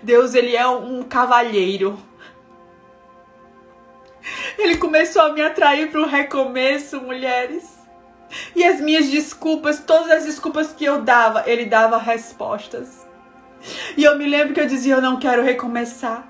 Deus, ele é um cavalheiro ele começou a me atrair para o recomeço, mulheres. E as minhas desculpas, todas as desculpas que eu dava, ele dava respostas. E eu me lembro que eu dizia: Eu não quero recomeçar.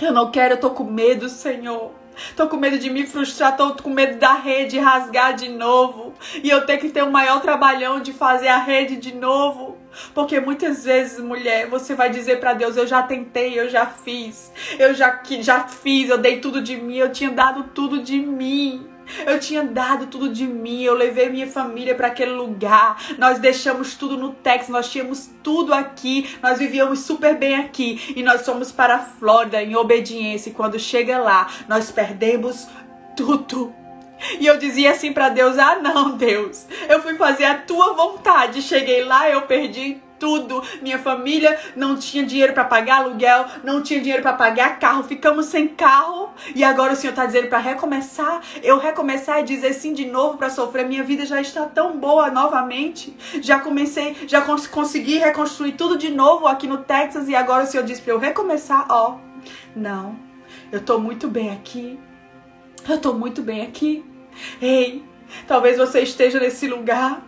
Eu não quero, eu tô com medo, Senhor. Tô com medo de me frustrar, tô com medo da rede rasgar de novo. E eu ter que ter um maior trabalhão de fazer a rede de novo. Porque muitas vezes, mulher, você vai dizer para Deus: Eu já tentei, eu já fiz, eu já, já fiz, eu dei tudo de mim, eu tinha dado tudo de mim. Eu tinha dado tudo de mim, eu levei minha família para aquele lugar. Nós deixamos tudo no Texas, nós tínhamos tudo aqui, nós vivíamos super bem aqui e nós fomos para a Flórida em obediência. E quando chega lá, nós perdemos tudo. E eu dizia assim para Deus: Ah, não, Deus, eu fui fazer a tua vontade. Cheguei lá, eu perdi tudo. Minha família não tinha dinheiro para pagar aluguel, não tinha dinheiro para pagar carro, ficamos sem carro. E agora o Senhor está dizendo para recomeçar. Eu recomeçar e dizer sim de novo para sofrer. Minha vida já está tão boa novamente. Já comecei, já cons consegui reconstruir tudo de novo aqui no Texas e agora o Senhor diz para eu recomeçar. Ó, não, eu tô muito bem aqui. Eu tô muito bem aqui. Ei, talvez você esteja nesse lugar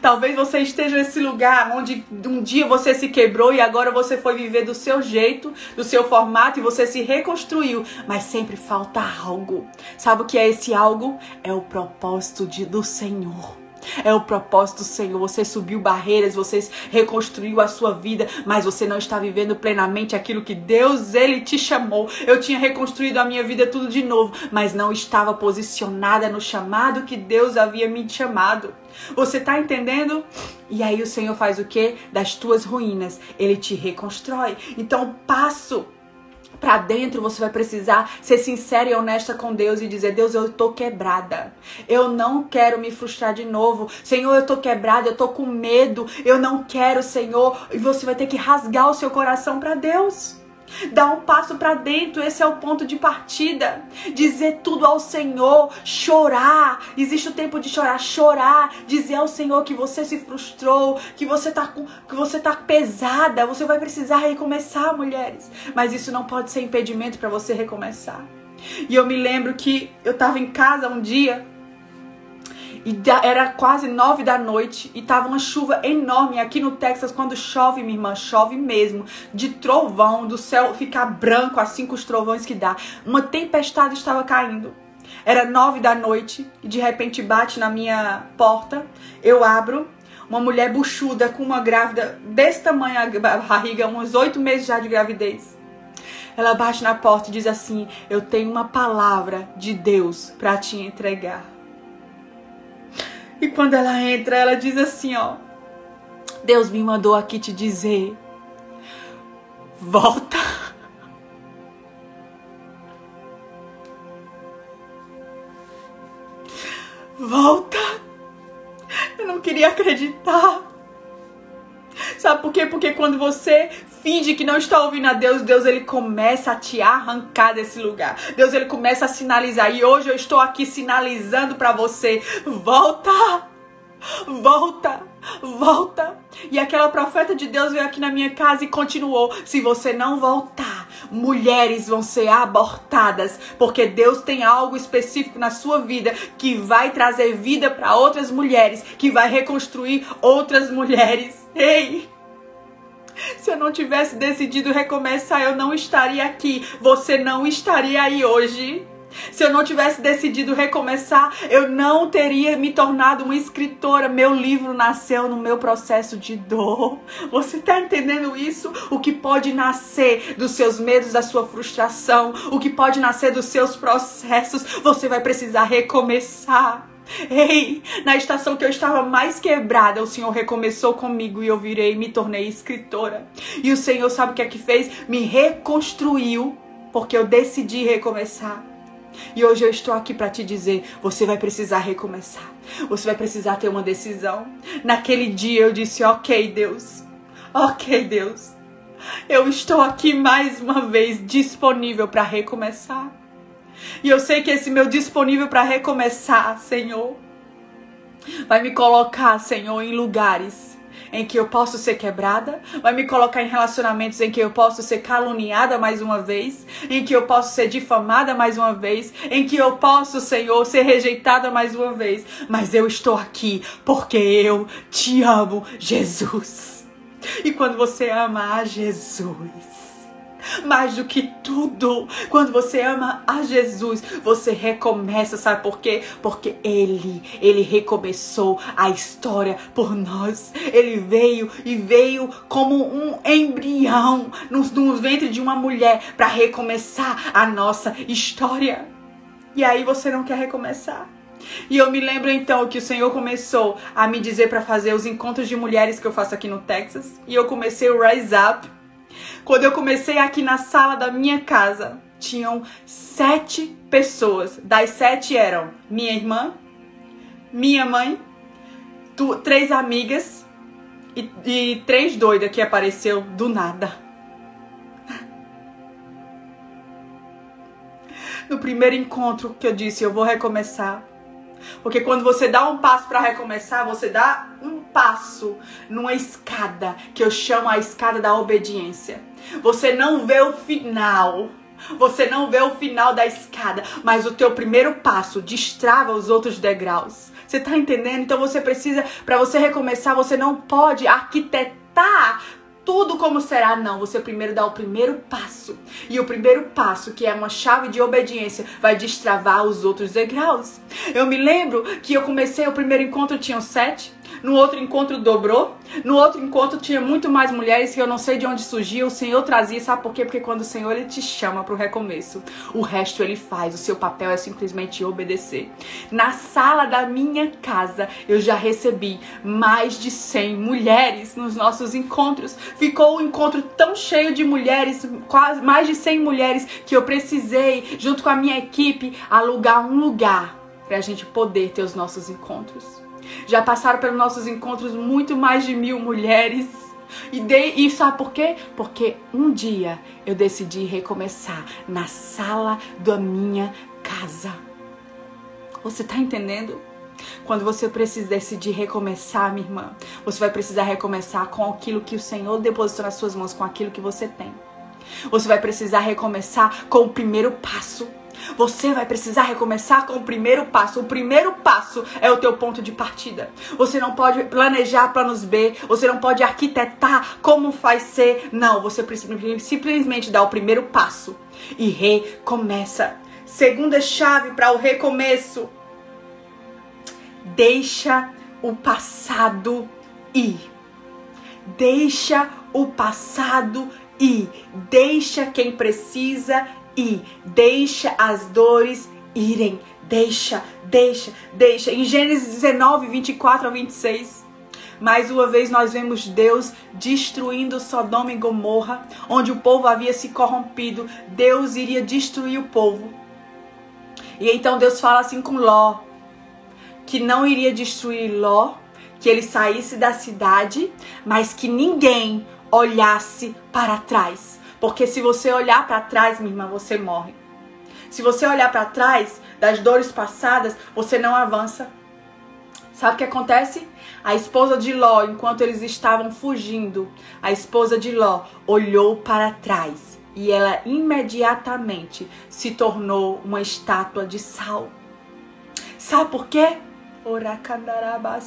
Talvez você esteja nesse lugar onde um dia você se quebrou e agora você foi viver do seu jeito, do seu formato e você se reconstruiu, mas sempre falta algo. Sabe o que é esse algo? É o propósito de, do Senhor. É o propósito do Senhor. Você subiu barreiras, você reconstruiu a sua vida, mas você não está vivendo plenamente aquilo que Deus ele te chamou. Eu tinha reconstruído a minha vida tudo de novo, mas não estava posicionada no chamado que Deus havia me chamado. Você está entendendo? E aí o Senhor faz o que? Das tuas ruínas, ele te reconstrói. Então, passo para dentro, você vai precisar ser sincera e honesta com Deus e dizer: Deus, eu tô quebrada. Eu não quero me frustrar de novo. Senhor, eu tô quebrada, eu tô com medo. Eu não quero, Senhor. E você vai ter que rasgar o seu coração para Deus. Dar um passo para dentro, esse é o ponto de partida. Dizer tudo ao Senhor, chorar. Existe o tempo de chorar, chorar, dizer ao Senhor que você se frustrou, que você tá com, que você tá pesada, você vai precisar recomeçar, mulheres. Mas isso não pode ser impedimento para você recomeçar. E eu me lembro que eu tava em casa um dia e era quase nove da noite e tava uma chuva enorme. Aqui no Texas, quando chove, minha irmã, chove mesmo. De trovão, do céu ficar branco, assim com os trovões que dá. Uma tempestade estava caindo. Era nove da noite e de repente bate na minha porta. Eu abro. Uma mulher buchuda com uma grávida desse tamanho, a barriga, uns oito meses já de gravidez. Ela bate na porta e diz assim: Eu tenho uma palavra de Deus para te entregar. E quando ela entra, ela diz assim, ó: Deus me mandou aqui te dizer: volta. Volta. Eu não queria acreditar. Sabe por quê? Porque quando você finge que não está ouvindo a Deus, Deus ele começa a te arrancar desse lugar. Deus ele começa a sinalizar. E hoje eu estou aqui sinalizando para você: volta! Volta! Volta! E aquela profeta de Deus veio aqui na minha casa e continuou: se você não voltar, mulheres vão ser abortadas, porque Deus tem algo específico na sua vida que vai trazer vida para outras mulheres, que vai reconstruir outras mulheres. Ei! Se eu não tivesse decidido recomeçar, eu não estaria aqui. Você não estaria aí hoje. Se eu não tivesse decidido recomeçar, eu não teria me tornado uma escritora. Meu livro nasceu no meu processo de dor. Você está entendendo isso? O que pode nascer dos seus medos, da sua frustração, o que pode nascer dos seus processos, você vai precisar recomeçar. Ei, na estação que eu estava mais quebrada, o Senhor recomeçou comigo e eu virei e me tornei escritora. E o Senhor sabe o que é que fez? Me reconstruiu, porque eu decidi recomeçar. E hoje eu estou aqui para te dizer: você vai precisar recomeçar. Você vai precisar ter uma decisão. Naquele dia eu disse: Ok, Deus. Ok, Deus. Eu estou aqui mais uma vez disponível para recomeçar. E eu sei que esse meu disponível para recomeçar, Senhor, vai me colocar, Senhor, em lugares em que eu posso ser quebrada, vai me colocar em relacionamentos em que eu posso ser caluniada mais uma vez, em que eu posso ser difamada mais uma vez, em que eu posso, Senhor, ser rejeitada mais uma vez. Mas eu estou aqui porque eu te amo, Jesus. E quando você ama a Jesus, mais do que tudo. Quando você ama a Jesus, você recomeça, sabe por quê? Porque ele, ele recomeçou a história por nós. Ele veio e veio como um embrião no, no ventre de uma mulher para recomeçar a nossa história. E aí você não quer recomeçar? E eu me lembro então que o Senhor começou a me dizer para fazer os encontros de mulheres que eu faço aqui no Texas. E eu comecei o Rise Up. Quando eu comecei aqui na sala da minha casa, tinham sete pessoas. Das sete eram minha irmã, minha mãe, tu, três amigas e, e três doidas que apareceu do nada. No primeiro encontro que eu disse, eu vou recomeçar. Porque quando você dá um passo para recomeçar, você dá um passo numa escada que eu chamo a escada da obediência. Você não vê o final. Você não vê o final da escada, mas o teu primeiro passo destrava os outros degraus. Você tá entendendo? Então você precisa, para você recomeçar, você não pode arquitetar tudo como será, não. Você primeiro dá o primeiro passo. E o primeiro passo, que é uma chave de obediência, vai destravar os outros degraus. Eu me lembro que eu comecei o primeiro encontro, tinham sete. No outro encontro dobrou. No outro encontro tinha muito mais mulheres que eu não sei de onde surgiu. O Senhor trazia, sabe por quê? Porque quando o Senhor ele te chama para o recomeço, o resto ele faz. O seu papel é simplesmente obedecer. Na sala da minha casa, eu já recebi mais de 100 mulheres nos nossos encontros. Ficou um encontro tão cheio de mulheres, quase mais de 100 mulheres, que eu precisei, junto com a minha equipe, alugar um lugar para a gente poder ter os nossos encontros. Já passaram pelos nossos encontros muito mais de mil mulheres. E, de, e sabe por quê? Porque um dia eu decidi recomeçar na sala da minha casa. Você tá entendendo? Quando você precisa decidir recomeçar, minha irmã, você vai precisar recomeçar com aquilo que o Senhor depositou nas suas mãos, com aquilo que você tem. Você vai precisar recomeçar com o primeiro passo. Você vai precisar recomeçar com o primeiro passo. O primeiro passo é o teu ponto de partida. Você não pode planejar planos B, você não pode arquitetar como vai ser. Não, você precisa simplesmente dar o primeiro passo e recomeça. Segunda chave para o recomeço. Deixa o passado ir. Deixa o passado ir. Deixa quem precisa e deixa as dores irem. Deixa, deixa, deixa. Em Gênesis 19, 24 a 26. Mais uma vez nós vemos Deus destruindo Sodoma e Gomorra, onde o povo havia se corrompido. Deus iria destruir o povo. E então Deus fala assim com Ló, que não iria destruir Ló, que ele saísse da cidade, mas que ninguém olhasse para trás. Porque se você olhar para trás, minha irmã, você morre. Se você olhar para trás das dores passadas, você não avança. Sabe o que acontece? A esposa de Ló, enquanto eles estavam fugindo, a esposa de Ló olhou para trás e ela imediatamente se tornou uma estátua de sal. Sabe por quê? Oracandarabas,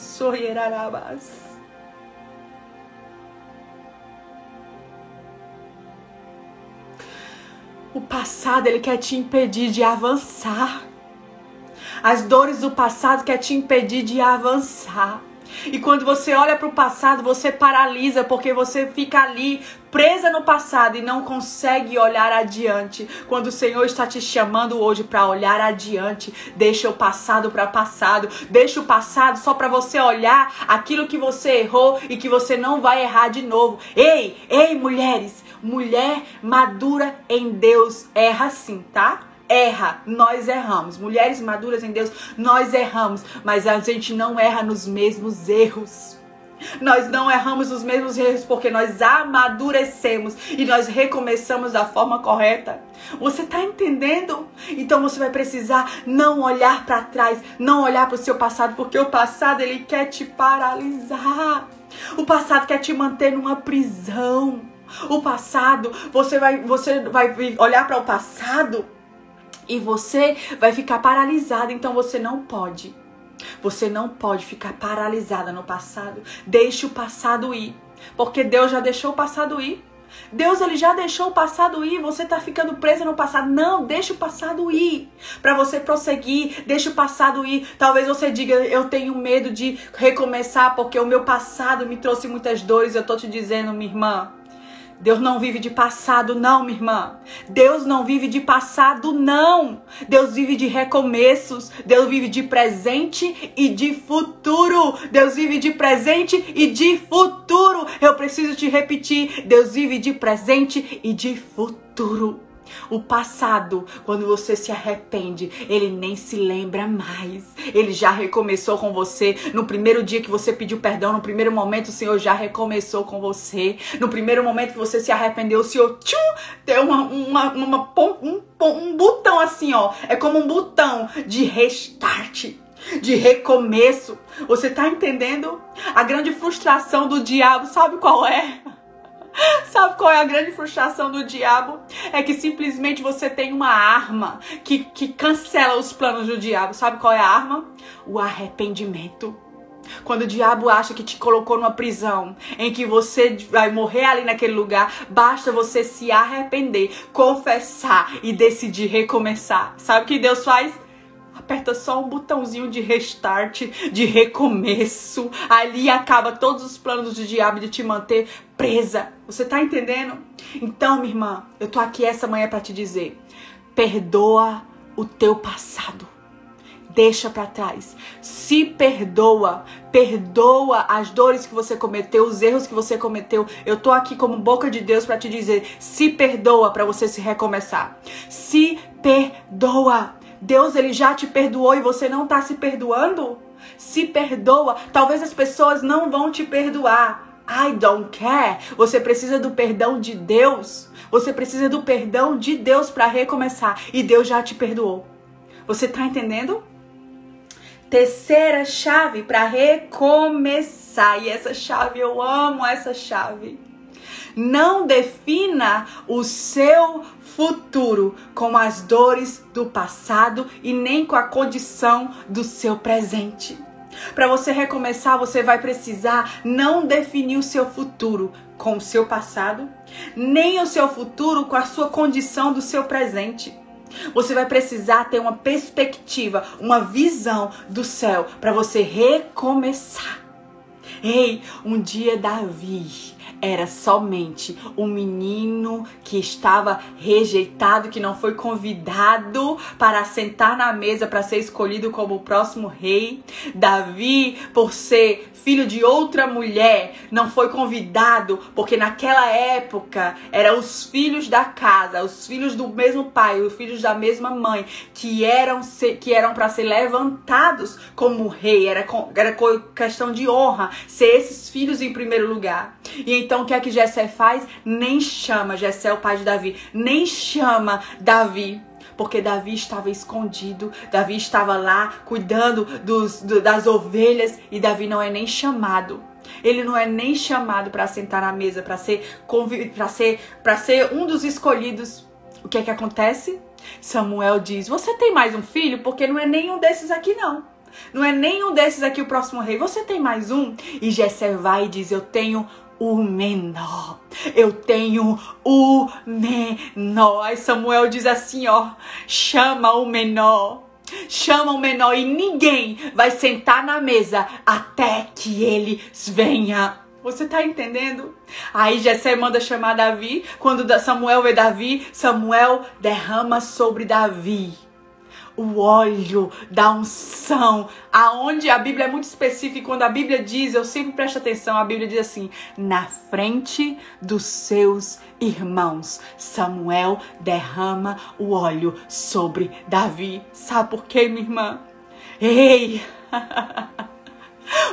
O passado ele quer te impedir de avançar. As dores do passado quer te impedir de avançar. E quando você olha para o passado, você paralisa porque você fica ali presa no passado e não consegue olhar adiante. Quando o Senhor está te chamando hoje para olhar adiante, deixa o passado para passado, deixa o passado só para você olhar aquilo que você errou e que você não vai errar de novo. Ei, ei, mulheres, mulher madura em Deus erra sim, tá? Erra, nós erramos. Mulheres maduras em Deus, nós erramos, mas a gente não erra nos mesmos erros. Nós não erramos os mesmos erros porque nós amadurecemos e nós recomeçamos da forma correta. Você está entendendo? Então você vai precisar não olhar para trás, não olhar para o seu passado, porque o passado ele quer te paralisar. O passado quer te manter numa prisão. O passado, você vai, você vai olhar para o passado e você vai ficar paralisado, então você não pode. Você não pode ficar paralisada no passado. Deixe o passado ir, porque Deus já deixou o passado ir. Deus ele já deixou o passado ir, você tá ficando presa no passado. Não, deixa o passado ir. Para você prosseguir, deixa o passado ir. Talvez você diga, eu tenho medo de recomeçar porque o meu passado me trouxe muitas dores. Eu tô te dizendo, minha irmã, Deus não vive de passado, não, minha irmã. Deus não vive de passado, não. Deus vive de recomeços. Deus vive de presente e de futuro. Deus vive de presente e de futuro. Eu preciso te repetir: Deus vive de presente e de futuro. O passado, quando você se arrepende, ele nem se lembra mais. Ele já recomeçou com você. No primeiro dia que você pediu perdão, no primeiro momento, o Senhor já recomeçou com você. No primeiro momento que você se arrependeu, o Senhor tchum, deu uma, uma, uma, um, um botão assim, ó. É como um botão de restart de recomeço. Você tá entendendo? A grande frustração do diabo, sabe qual é? Sabe qual é a grande frustração do diabo? É que simplesmente você tem uma arma que, que cancela os planos do diabo. Sabe qual é a arma? O arrependimento. Quando o diabo acha que te colocou numa prisão, em que você vai morrer ali naquele lugar, basta você se arrepender, confessar e decidir recomeçar. Sabe o que Deus faz? Aperta só um botãozinho de restart, de recomeço. Ali acaba todos os planos do diabo de te manter presa. Você tá entendendo? Então, minha irmã, eu tô aqui essa manhã para te dizer: perdoa o teu passado. Deixa para trás. Se perdoa. Perdoa as dores que você cometeu, os erros que você cometeu. Eu tô aqui como boca de Deus para te dizer: se perdoa para você se recomeçar. Se perdoa. Deus ele já te perdoou e você não está se perdoando? Se perdoa. Talvez as pessoas não vão te perdoar. I don't care. Você precisa do perdão de Deus. Você precisa do perdão de Deus para recomeçar. E Deus já te perdoou. Você está entendendo? Terceira chave para recomeçar. E essa chave, eu amo essa chave. Não defina o seu futuro com as dores do passado e nem com a condição do seu presente. Para você recomeçar, você vai precisar não definir o seu futuro com o seu passado, nem o seu futuro com a sua condição do seu presente. Você vai precisar ter uma perspectiva, uma visão do céu para você recomeçar. Ei, um dia Davi era somente um menino que estava rejeitado, que não foi convidado para sentar na mesa para ser escolhido como o próximo rei. Davi, por ser filho de outra mulher, não foi convidado, porque naquela época eram os filhos da casa, os filhos do mesmo pai, os filhos da mesma mãe, que eram que eram para ser levantados como rei. Era, era questão de honra ser esses filhos em primeiro lugar. E então o que é que Jessé faz? Nem chama, Jessé é o pai de Davi, nem chama Davi porque Davi estava escondido, Davi estava lá cuidando dos, do, das ovelhas e Davi não é nem chamado. Ele não é nem chamado para sentar na mesa, para ser ser para ser um dos escolhidos. O que é que acontece? Samuel diz: "Você tem mais um filho? Porque não é nenhum desses aqui não." Não é nenhum desses aqui o próximo rei. Você tem mais um? E Jessé vai e diz: Eu tenho o menor. Eu tenho o menor. Aí Samuel diz assim, ó, chama o menor. Chama o menor e ninguém vai sentar na mesa até que ele venha. Você tá entendendo? Aí Jessé manda chamar Davi. Quando Samuel vê Davi, Samuel derrama sobre Davi o óleo da unção, aonde a Bíblia é muito específica, quando a Bíblia diz, eu sempre presto atenção, a Bíblia diz assim: na frente dos seus irmãos, Samuel derrama o óleo sobre Davi. Sabe por quê, minha irmã? Ei!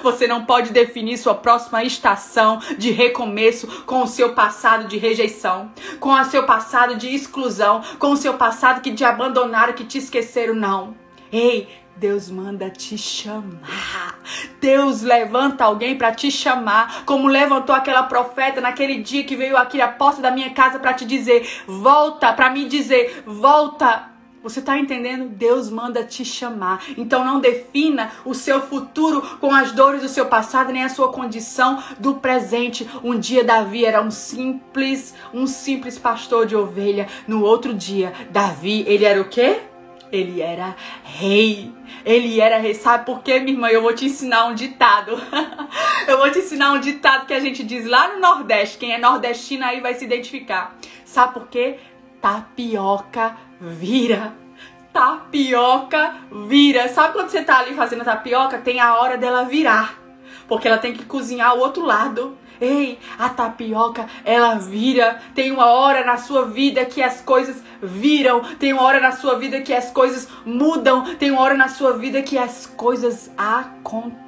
Você não pode definir sua próxima estação de recomeço com o seu passado de rejeição, com o seu passado de exclusão, com o seu passado que te abandonaram, que te esqueceram, não. Ei, Deus manda te chamar. Deus levanta alguém para te chamar, como levantou aquela profeta naquele dia que veio aqui à porta da minha casa para te dizer: "Volta", para me dizer: "Volta". Você está entendendo? Deus manda te chamar. Então não defina o seu futuro com as dores do seu passado nem a sua condição do presente. Um dia Davi era um simples, um simples pastor de ovelha. No outro dia, Davi, ele era o quê? Ele era rei. Ele era rei. Sabe por quê, minha irmã? Eu vou te ensinar um ditado. Eu vou te ensinar um ditado que a gente diz lá no Nordeste. Quem é nordestino aí vai se identificar. Sabe por quê? Tapioca vira. Tapioca vira. Sabe quando você tá ali fazendo tapioca? Tem a hora dela virar. porque ela tem que cozinhar o outro lado. Ei, a tapioca, ela vira. Tem uma hora na sua vida que as coisas viram. Tem uma hora na sua vida que as coisas mudam. Tem uma hora na sua vida que as coisas acontecem.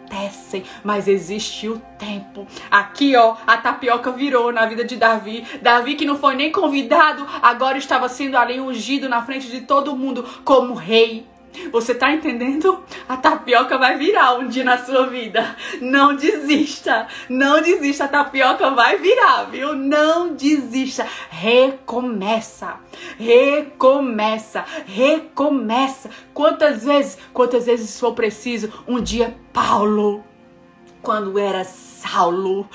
Mas existe o tempo. Aqui, ó, a tapioca virou na vida de Davi. Davi, que não foi nem convidado, agora estava sendo ali ungido na frente de todo mundo como rei. Você tá entendendo? A tapioca vai virar um dia na sua vida. Não desista. Não desista. A tapioca vai virar, viu? Não desista. Recomeça. Recomeça. Recomeça. Quantas vezes, quantas vezes for preciso, um dia Paulo quando era Saulo,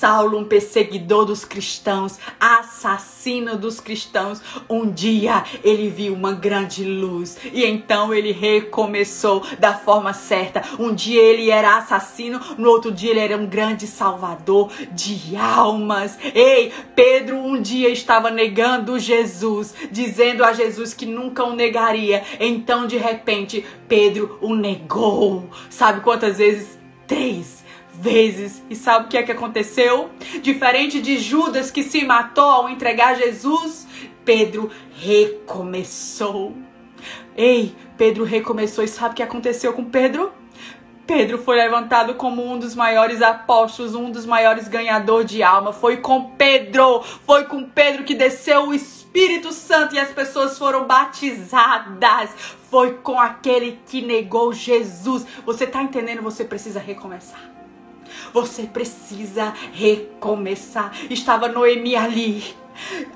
Saulo, um perseguidor dos cristãos, assassino dos cristãos, um dia ele viu uma grande luz e então ele recomeçou da forma certa. Um dia ele era assassino, no outro dia ele era um grande salvador de almas. Ei, Pedro um dia estava negando Jesus, dizendo a Jesus que nunca o negaria. Então, de repente, Pedro o negou. Sabe quantas vezes? Três vezes. E sabe o que é que aconteceu? Diferente de Judas que se matou ao entregar Jesus, Pedro recomeçou. Ei, Pedro recomeçou. E sabe o que aconteceu com Pedro? Pedro foi levantado como um dos maiores apóstolos, um dos maiores ganhadores de alma. Foi com Pedro, foi com Pedro que desceu o Espírito Santo e as pessoas foram batizadas. Foi com aquele que negou Jesus. Você está entendendo? Você precisa recomeçar. Você precisa recomeçar. Estava Noemi ali,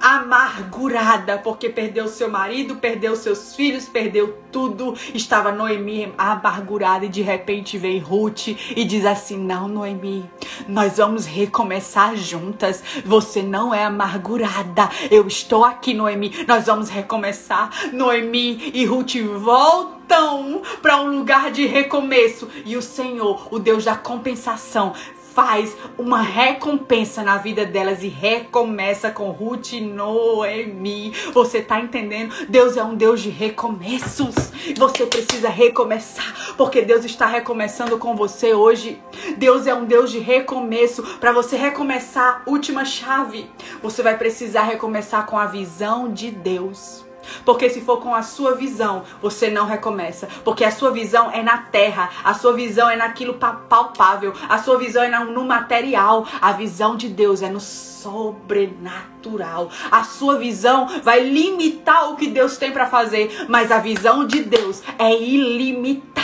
amargurada, porque perdeu seu marido, perdeu seus filhos, perdeu tudo. Estava Noemi amargurada e de repente vem Ruth e diz assim: Não, Noemi, nós vamos recomeçar juntas. Você não é amargurada. Eu estou aqui, Noemi. Nós vamos recomeçar. Noemi e Ruth voltam voltam para um lugar de recomeço. E o Senhor, o Deus da compensação, faz uma recompensa na vida delas e recomeça com Ruth e Noemi. Você tá entendendo? Deus é um Deus de recomeços. Você precisa recomeçar, porque Deus está recomeçando com você hoje. Deus é um Deus de recomeço. Para você recomeçar, última chave, você vai precisar recomeçar com a visão de Deus. Porque se for com a sua visão, você não recomeça. Porque a sua visão é na terra, a sua visão é naquilo palpável, a sua visão é no material. A visão de Deus é no sobrenatural. A sua visão vai limitar o que Deus tem para fazer, mas a visão de Deus é ilimitada.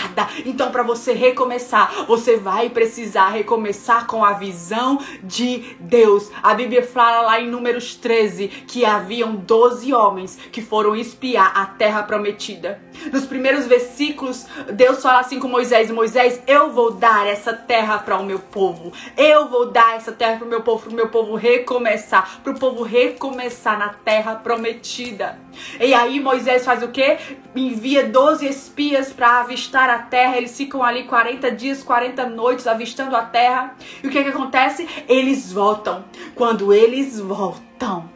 Então, para você recomeçar, você vai precisar recomeçar com a visão de Deus. A Bíblia fala lá em Números 13 que haviam 12 homens que foram espiar a terra prometida. Nos primeiros versículos, Deus fala assim com Moisés: Moisés, eu vou dar essa terra para o meu povo. Eu vou dar essa terra para o meu povo, para o meu povo recomeçar, para o povo recomeçar na terra prometida. E aí Moisés faz o quê? Envia 12 espias para avistar a terra. Eles ficam ali 40 dias, 40 noites avistando a terra. E o que, que acontece? Eles voltam. Quando eles voltam,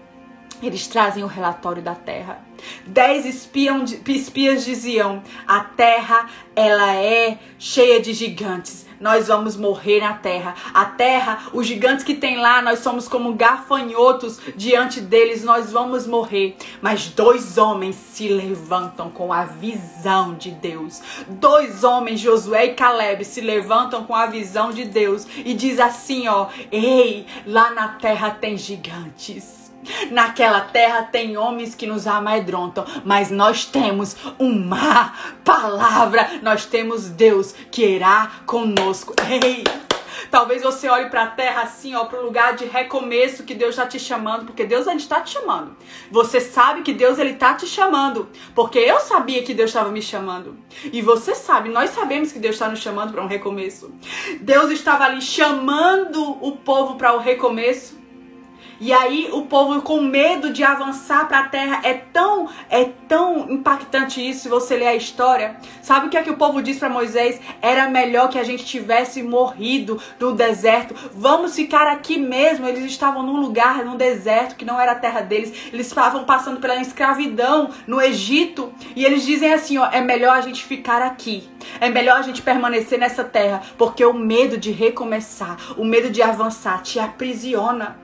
eles trazem o relatório da terra. Dez espias diziam: a terra ela é cheia de gigantes. Nós vamos morrer na terra. A terra, os gigantes que tem lá, nós somos como gafanhotos diante deles. Nós vamos morrer. Mas dois homens se levantam com a visão de Deus. Dois homens, Josué e Caleb, se levantam com a visão de Deus e diz assim, ó: Ei, lá na terra tem gigantes. Naquela terra tem homens que nos amedrontam, mas nós temos uma palavra, nós temos Deus que irá conosco. Ei! Talvez você olhe para a terra assim, ó, para o lugar de recomeço que Deus está te chamando, porque Deus ainda está te chamando. Você sabe que Deus ele está te chamando, porque eu sabia que Deus estava me chamando. E você sabe, nós sabemos que Deus está nos chamando para um recomeço. Deus estava ali chamando o povo para o recomeço. E aí o povo com medo de avançar para a terra é tão é tão impactante isso se você ler a história. Sabe o que é que o povo diz para Moisés? Era melhor que a gente tivesse morrido no deserto. Vamos ficar aqui mesmo. Eles estavam num lugar, num deserto que não era a terra deles. Eles estavam passando pela escravidão no Egito e eles dizem assim, ó, é melhor a gente ficar aqui. É melhor a gente permanecer nessa terra, porque o medo de recomeçar, o medo de avançar te aprisiona.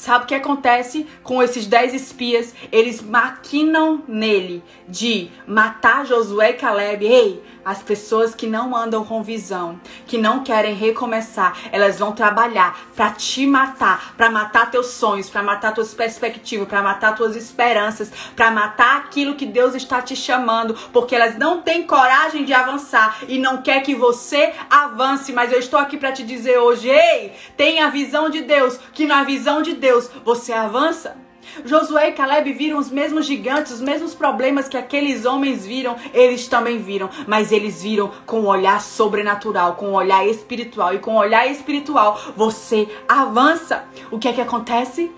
Sabe o que acontece com esses dez espias? Eles maquinam nele de matar Josué e Caleb. Ei, as pessoas que não andam com visão, que não querem recomeçar, elas vão trabalhar para te matar, para matar teus sonhos, para matar tuas perspectivas, para matar tuas esperanças, para matar aquilo que Deus está te chamando, porque elas não têm coragem de avançar e não quer que você avance. Mas eu estou aqui para te dizer hoje, ei, tenha a visão de Deus, que na visão de Deus você avança. Josué e Caleb viram os mesmos gigantes, os mesmos problemas que aqueles homens viram, eles também viram, mas eles viram com um olhar sobrenatural, com um olhar espiritual. E com um olhar espiritual, você avança. O que é que acontece?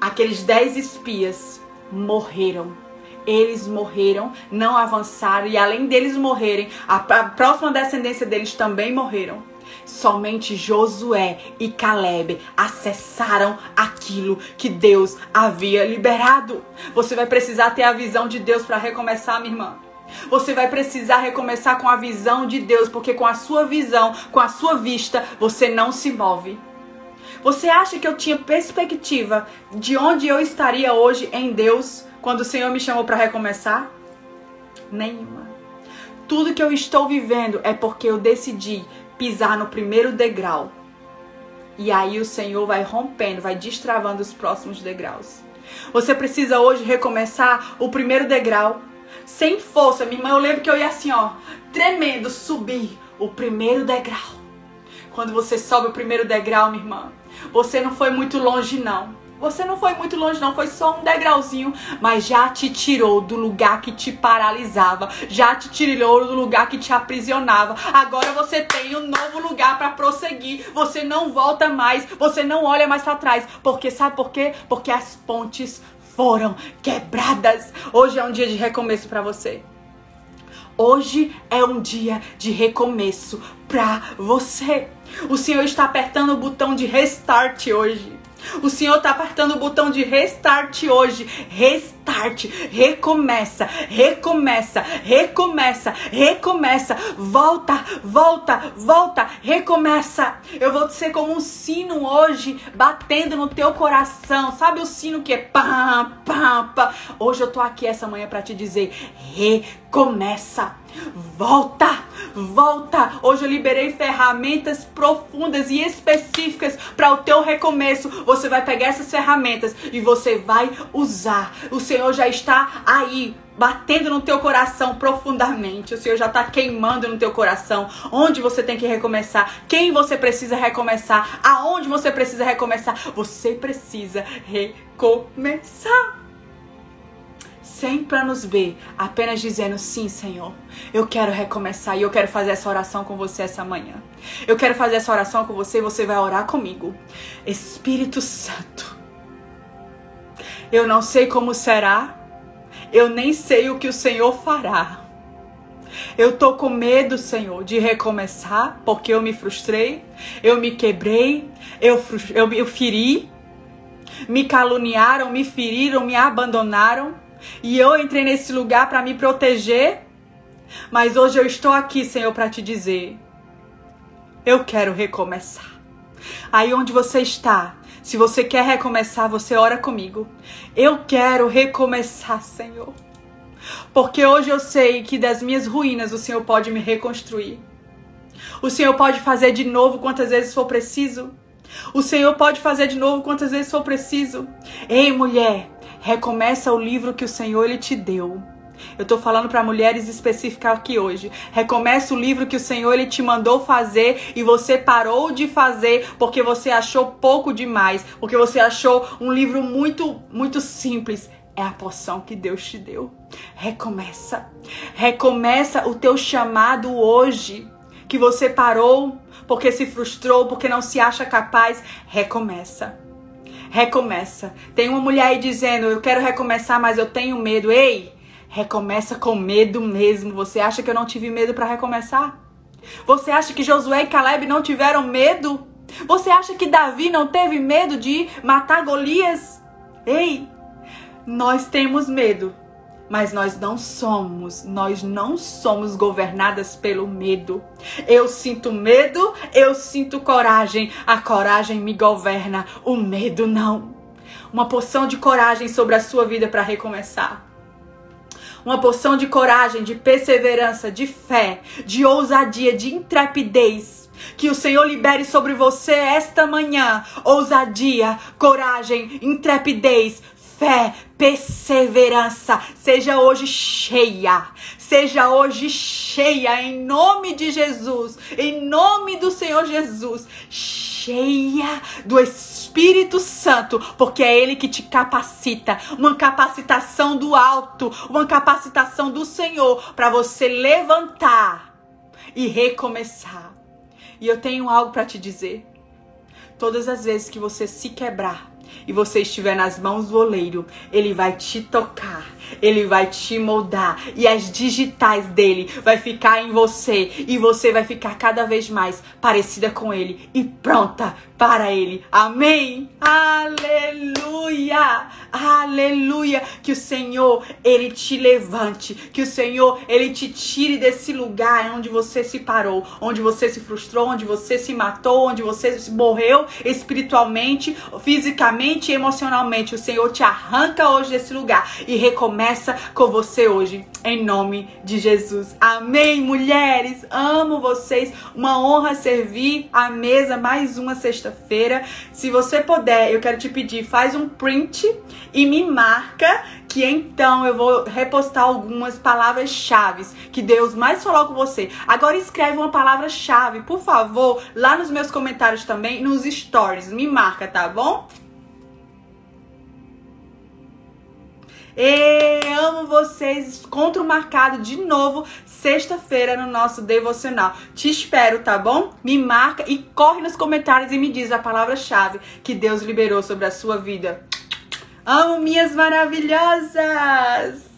Aqueles dez espias morreram eles morreram, não avançaram, e além deles morrerem, a, próxima descendência deles também morreram. Somente Josué e Caleb acessaram aquilo que Deus havia liberado. Você vai precisar ter a visão de Deus para recomeçar, minha irmã. Você vai precisar recomeçar com a visão de Deus, porque com a sua visão, com a sua vista, você não se move. Você acha que eu tinha perspectiva de onde eu estaria hoje em Deus quando o Senhor me chamou para recomeçar? Nenhuma. Tudo que eu estou vivendo é porque eu decidi pisar no primeiro degrau. E aí o Senhor vai rompendo, vai destravando os próximos degraus. Você precisa hoje recomeçar o primeiro degrau sem força. Minha irmã, eu lembro que eu ia assim, ó, tremendo, subir o primeiro degrau. Quando você sobe o primeiro degrau, minha irmã, você não foi muito longe, não. Você não foi muito longe, não, foi só um degrauzinho, mas já te tirou do lugar que te paralisava, já te tirou do lugar que te aprisionava. Agora você tem um novo lugar para prosseguir. Você não volta mais, você não olha mais para trás, porque sabe por quê? Porque as pontes foram quebradas. Hoje é um dia de recomeço para você. Hoje é um dia de recomeço para você. O Senhor está apertando o botão de restart hoje. O Senhor está apertando o botão de restart hoje. Restart. Recomeça, recomeça, recomeça, recomeça. Volta, volta, volta, recomeça. Eu vou ser como um sino hoje batendo no teu coração. Sabe o sino que é pá, pá, pá. Hoje eu tô aqui essa manhã para te dizer: recomeça. Volta, volta. Hoje eu liberei ferramentas profundas e específicas para o teu recomeço. Você vai pegar essas ferramentas e você vai usar. O Senhor já está aí batendo no teu coração profundamente. O Senhor já está queimando no teu coração. Onde você tem que recomeçar? Quem você precisa recomeçar? Aonde você precisa recomeçar? Você precisa recomeçar sem planos B, apenas dizendo sim, Senhor. Eu quero recomeçar e eu quero fazer essa oração com você essa manhã. Eu quero fazer essa oração com você e você vai orar comigo. Espírito Santo, eu não sei como será, eu nem sei o que o Senhor fará. Eu tô com medo, Senhor, de recomeçar, porque eu me frustrei, eu me quebrei, eu, eu, eu feri, me caluniaram, me feriram, me abandonaram. E eu entrei nesse lugar para me proteger. Mas hoje eu estou aqui, Senhor, para te dizer: eu quero recomeçar. Aí onde você está, se você quer recomeçar, você ora comigo. Eu quero recomeçar, Senhor. Porque hoje eu sei que das minhas ruínas o Senhor pode me reconstruir. O Senhor pode fazer de novo quantas vezes for preciso. O Senhor pode fazer de novo quantas vezes for preciso. Ei, mulher, Recomeça o livro que o Senhor ele te deu. Eu tô falando para mulheres específicas aqui hoje. Recomeça o livro que o Senhor ele te mandou fazer e você parou de fazer porque você achou pouco demais, porque você achou um livro muito muito simples. É a poção que Deus te deu. Recomeça. Recomeça o teu chamado hoje que você parou porque se frustrou, porque não se acha capaz. Recomeça. Recomeça. Tem uma mulher aí dizendo: Eu quero recomeçar, mas eu tenho medo. Ei, recomeça com medo mesmo. Você acha que eu não tive medo para recomeçar? Você acha que Josué e Caleb não tiveram medo? Você acha que Davi não teve medo de matar Golias? Ei, nós temos medo, mas nós não somos, nós não somos governadas pelo medo. Eu sinto medo, eu sinto coragem, a coragem me governa, o medo não. Uma porção de coragem sobre a sua vida para recomeçar. Uma porção de coragem, de perseverança, de fé, de ousadia, de intrepidez. Que o Senhor libere sobre você esta manhã ousadia, coragem, intrepidez, fé, perseverança. Seja hoje cheia. Seja hoje cheia em nome de Jesus. Em nome do Senhor Jesus. Cheia do Espírito Santo, porque é Ele que te capacita. Uma capacitação do alto, uma capacitação do Senhor para você levantar e recomeçar. E eu tenho algo para te dizer. Todas as vezes que você se quebrar, e você estiver nas mãos do oleiro, ele vai te tocar, ele vai te moldar e as digitais dele vai ficar em você e você vai ficar cada vez mais parecida com ele e pronta para ele. Amém. Aleluia! Aleluia! Que o Senhor ele te levante, que o Senhor ele te tire desse lugar onde você se parou, onde você se frustrou, onde você se matou, onde você morreu espiritualmente, fisicamente e emocionalmente. O Senhor te arranca hoje desse lugar e recomeça com você hoje, em nome de Jesus. Amém, mulheres. Amo vocês. Uma honra servir a mesa mais uma sexta-feira. Se você puder, eu quero te pedir, faz um print e me marca que então eu vou repostar algumas palavras-chave que Deus mais falou com você. Agora escreve uma palavra-chave, por favor, lá nos meus comentários também, nos stories. Me marca, tá bom? E amo vocês. Encontro marcado de novo sexta-feira no nosso devocional. Te espero, tá bom? Me marca e corre nos comentários e me diz a palavra-chave que Deus liberou sobre a sua vida. Amo minhas maravilhosas!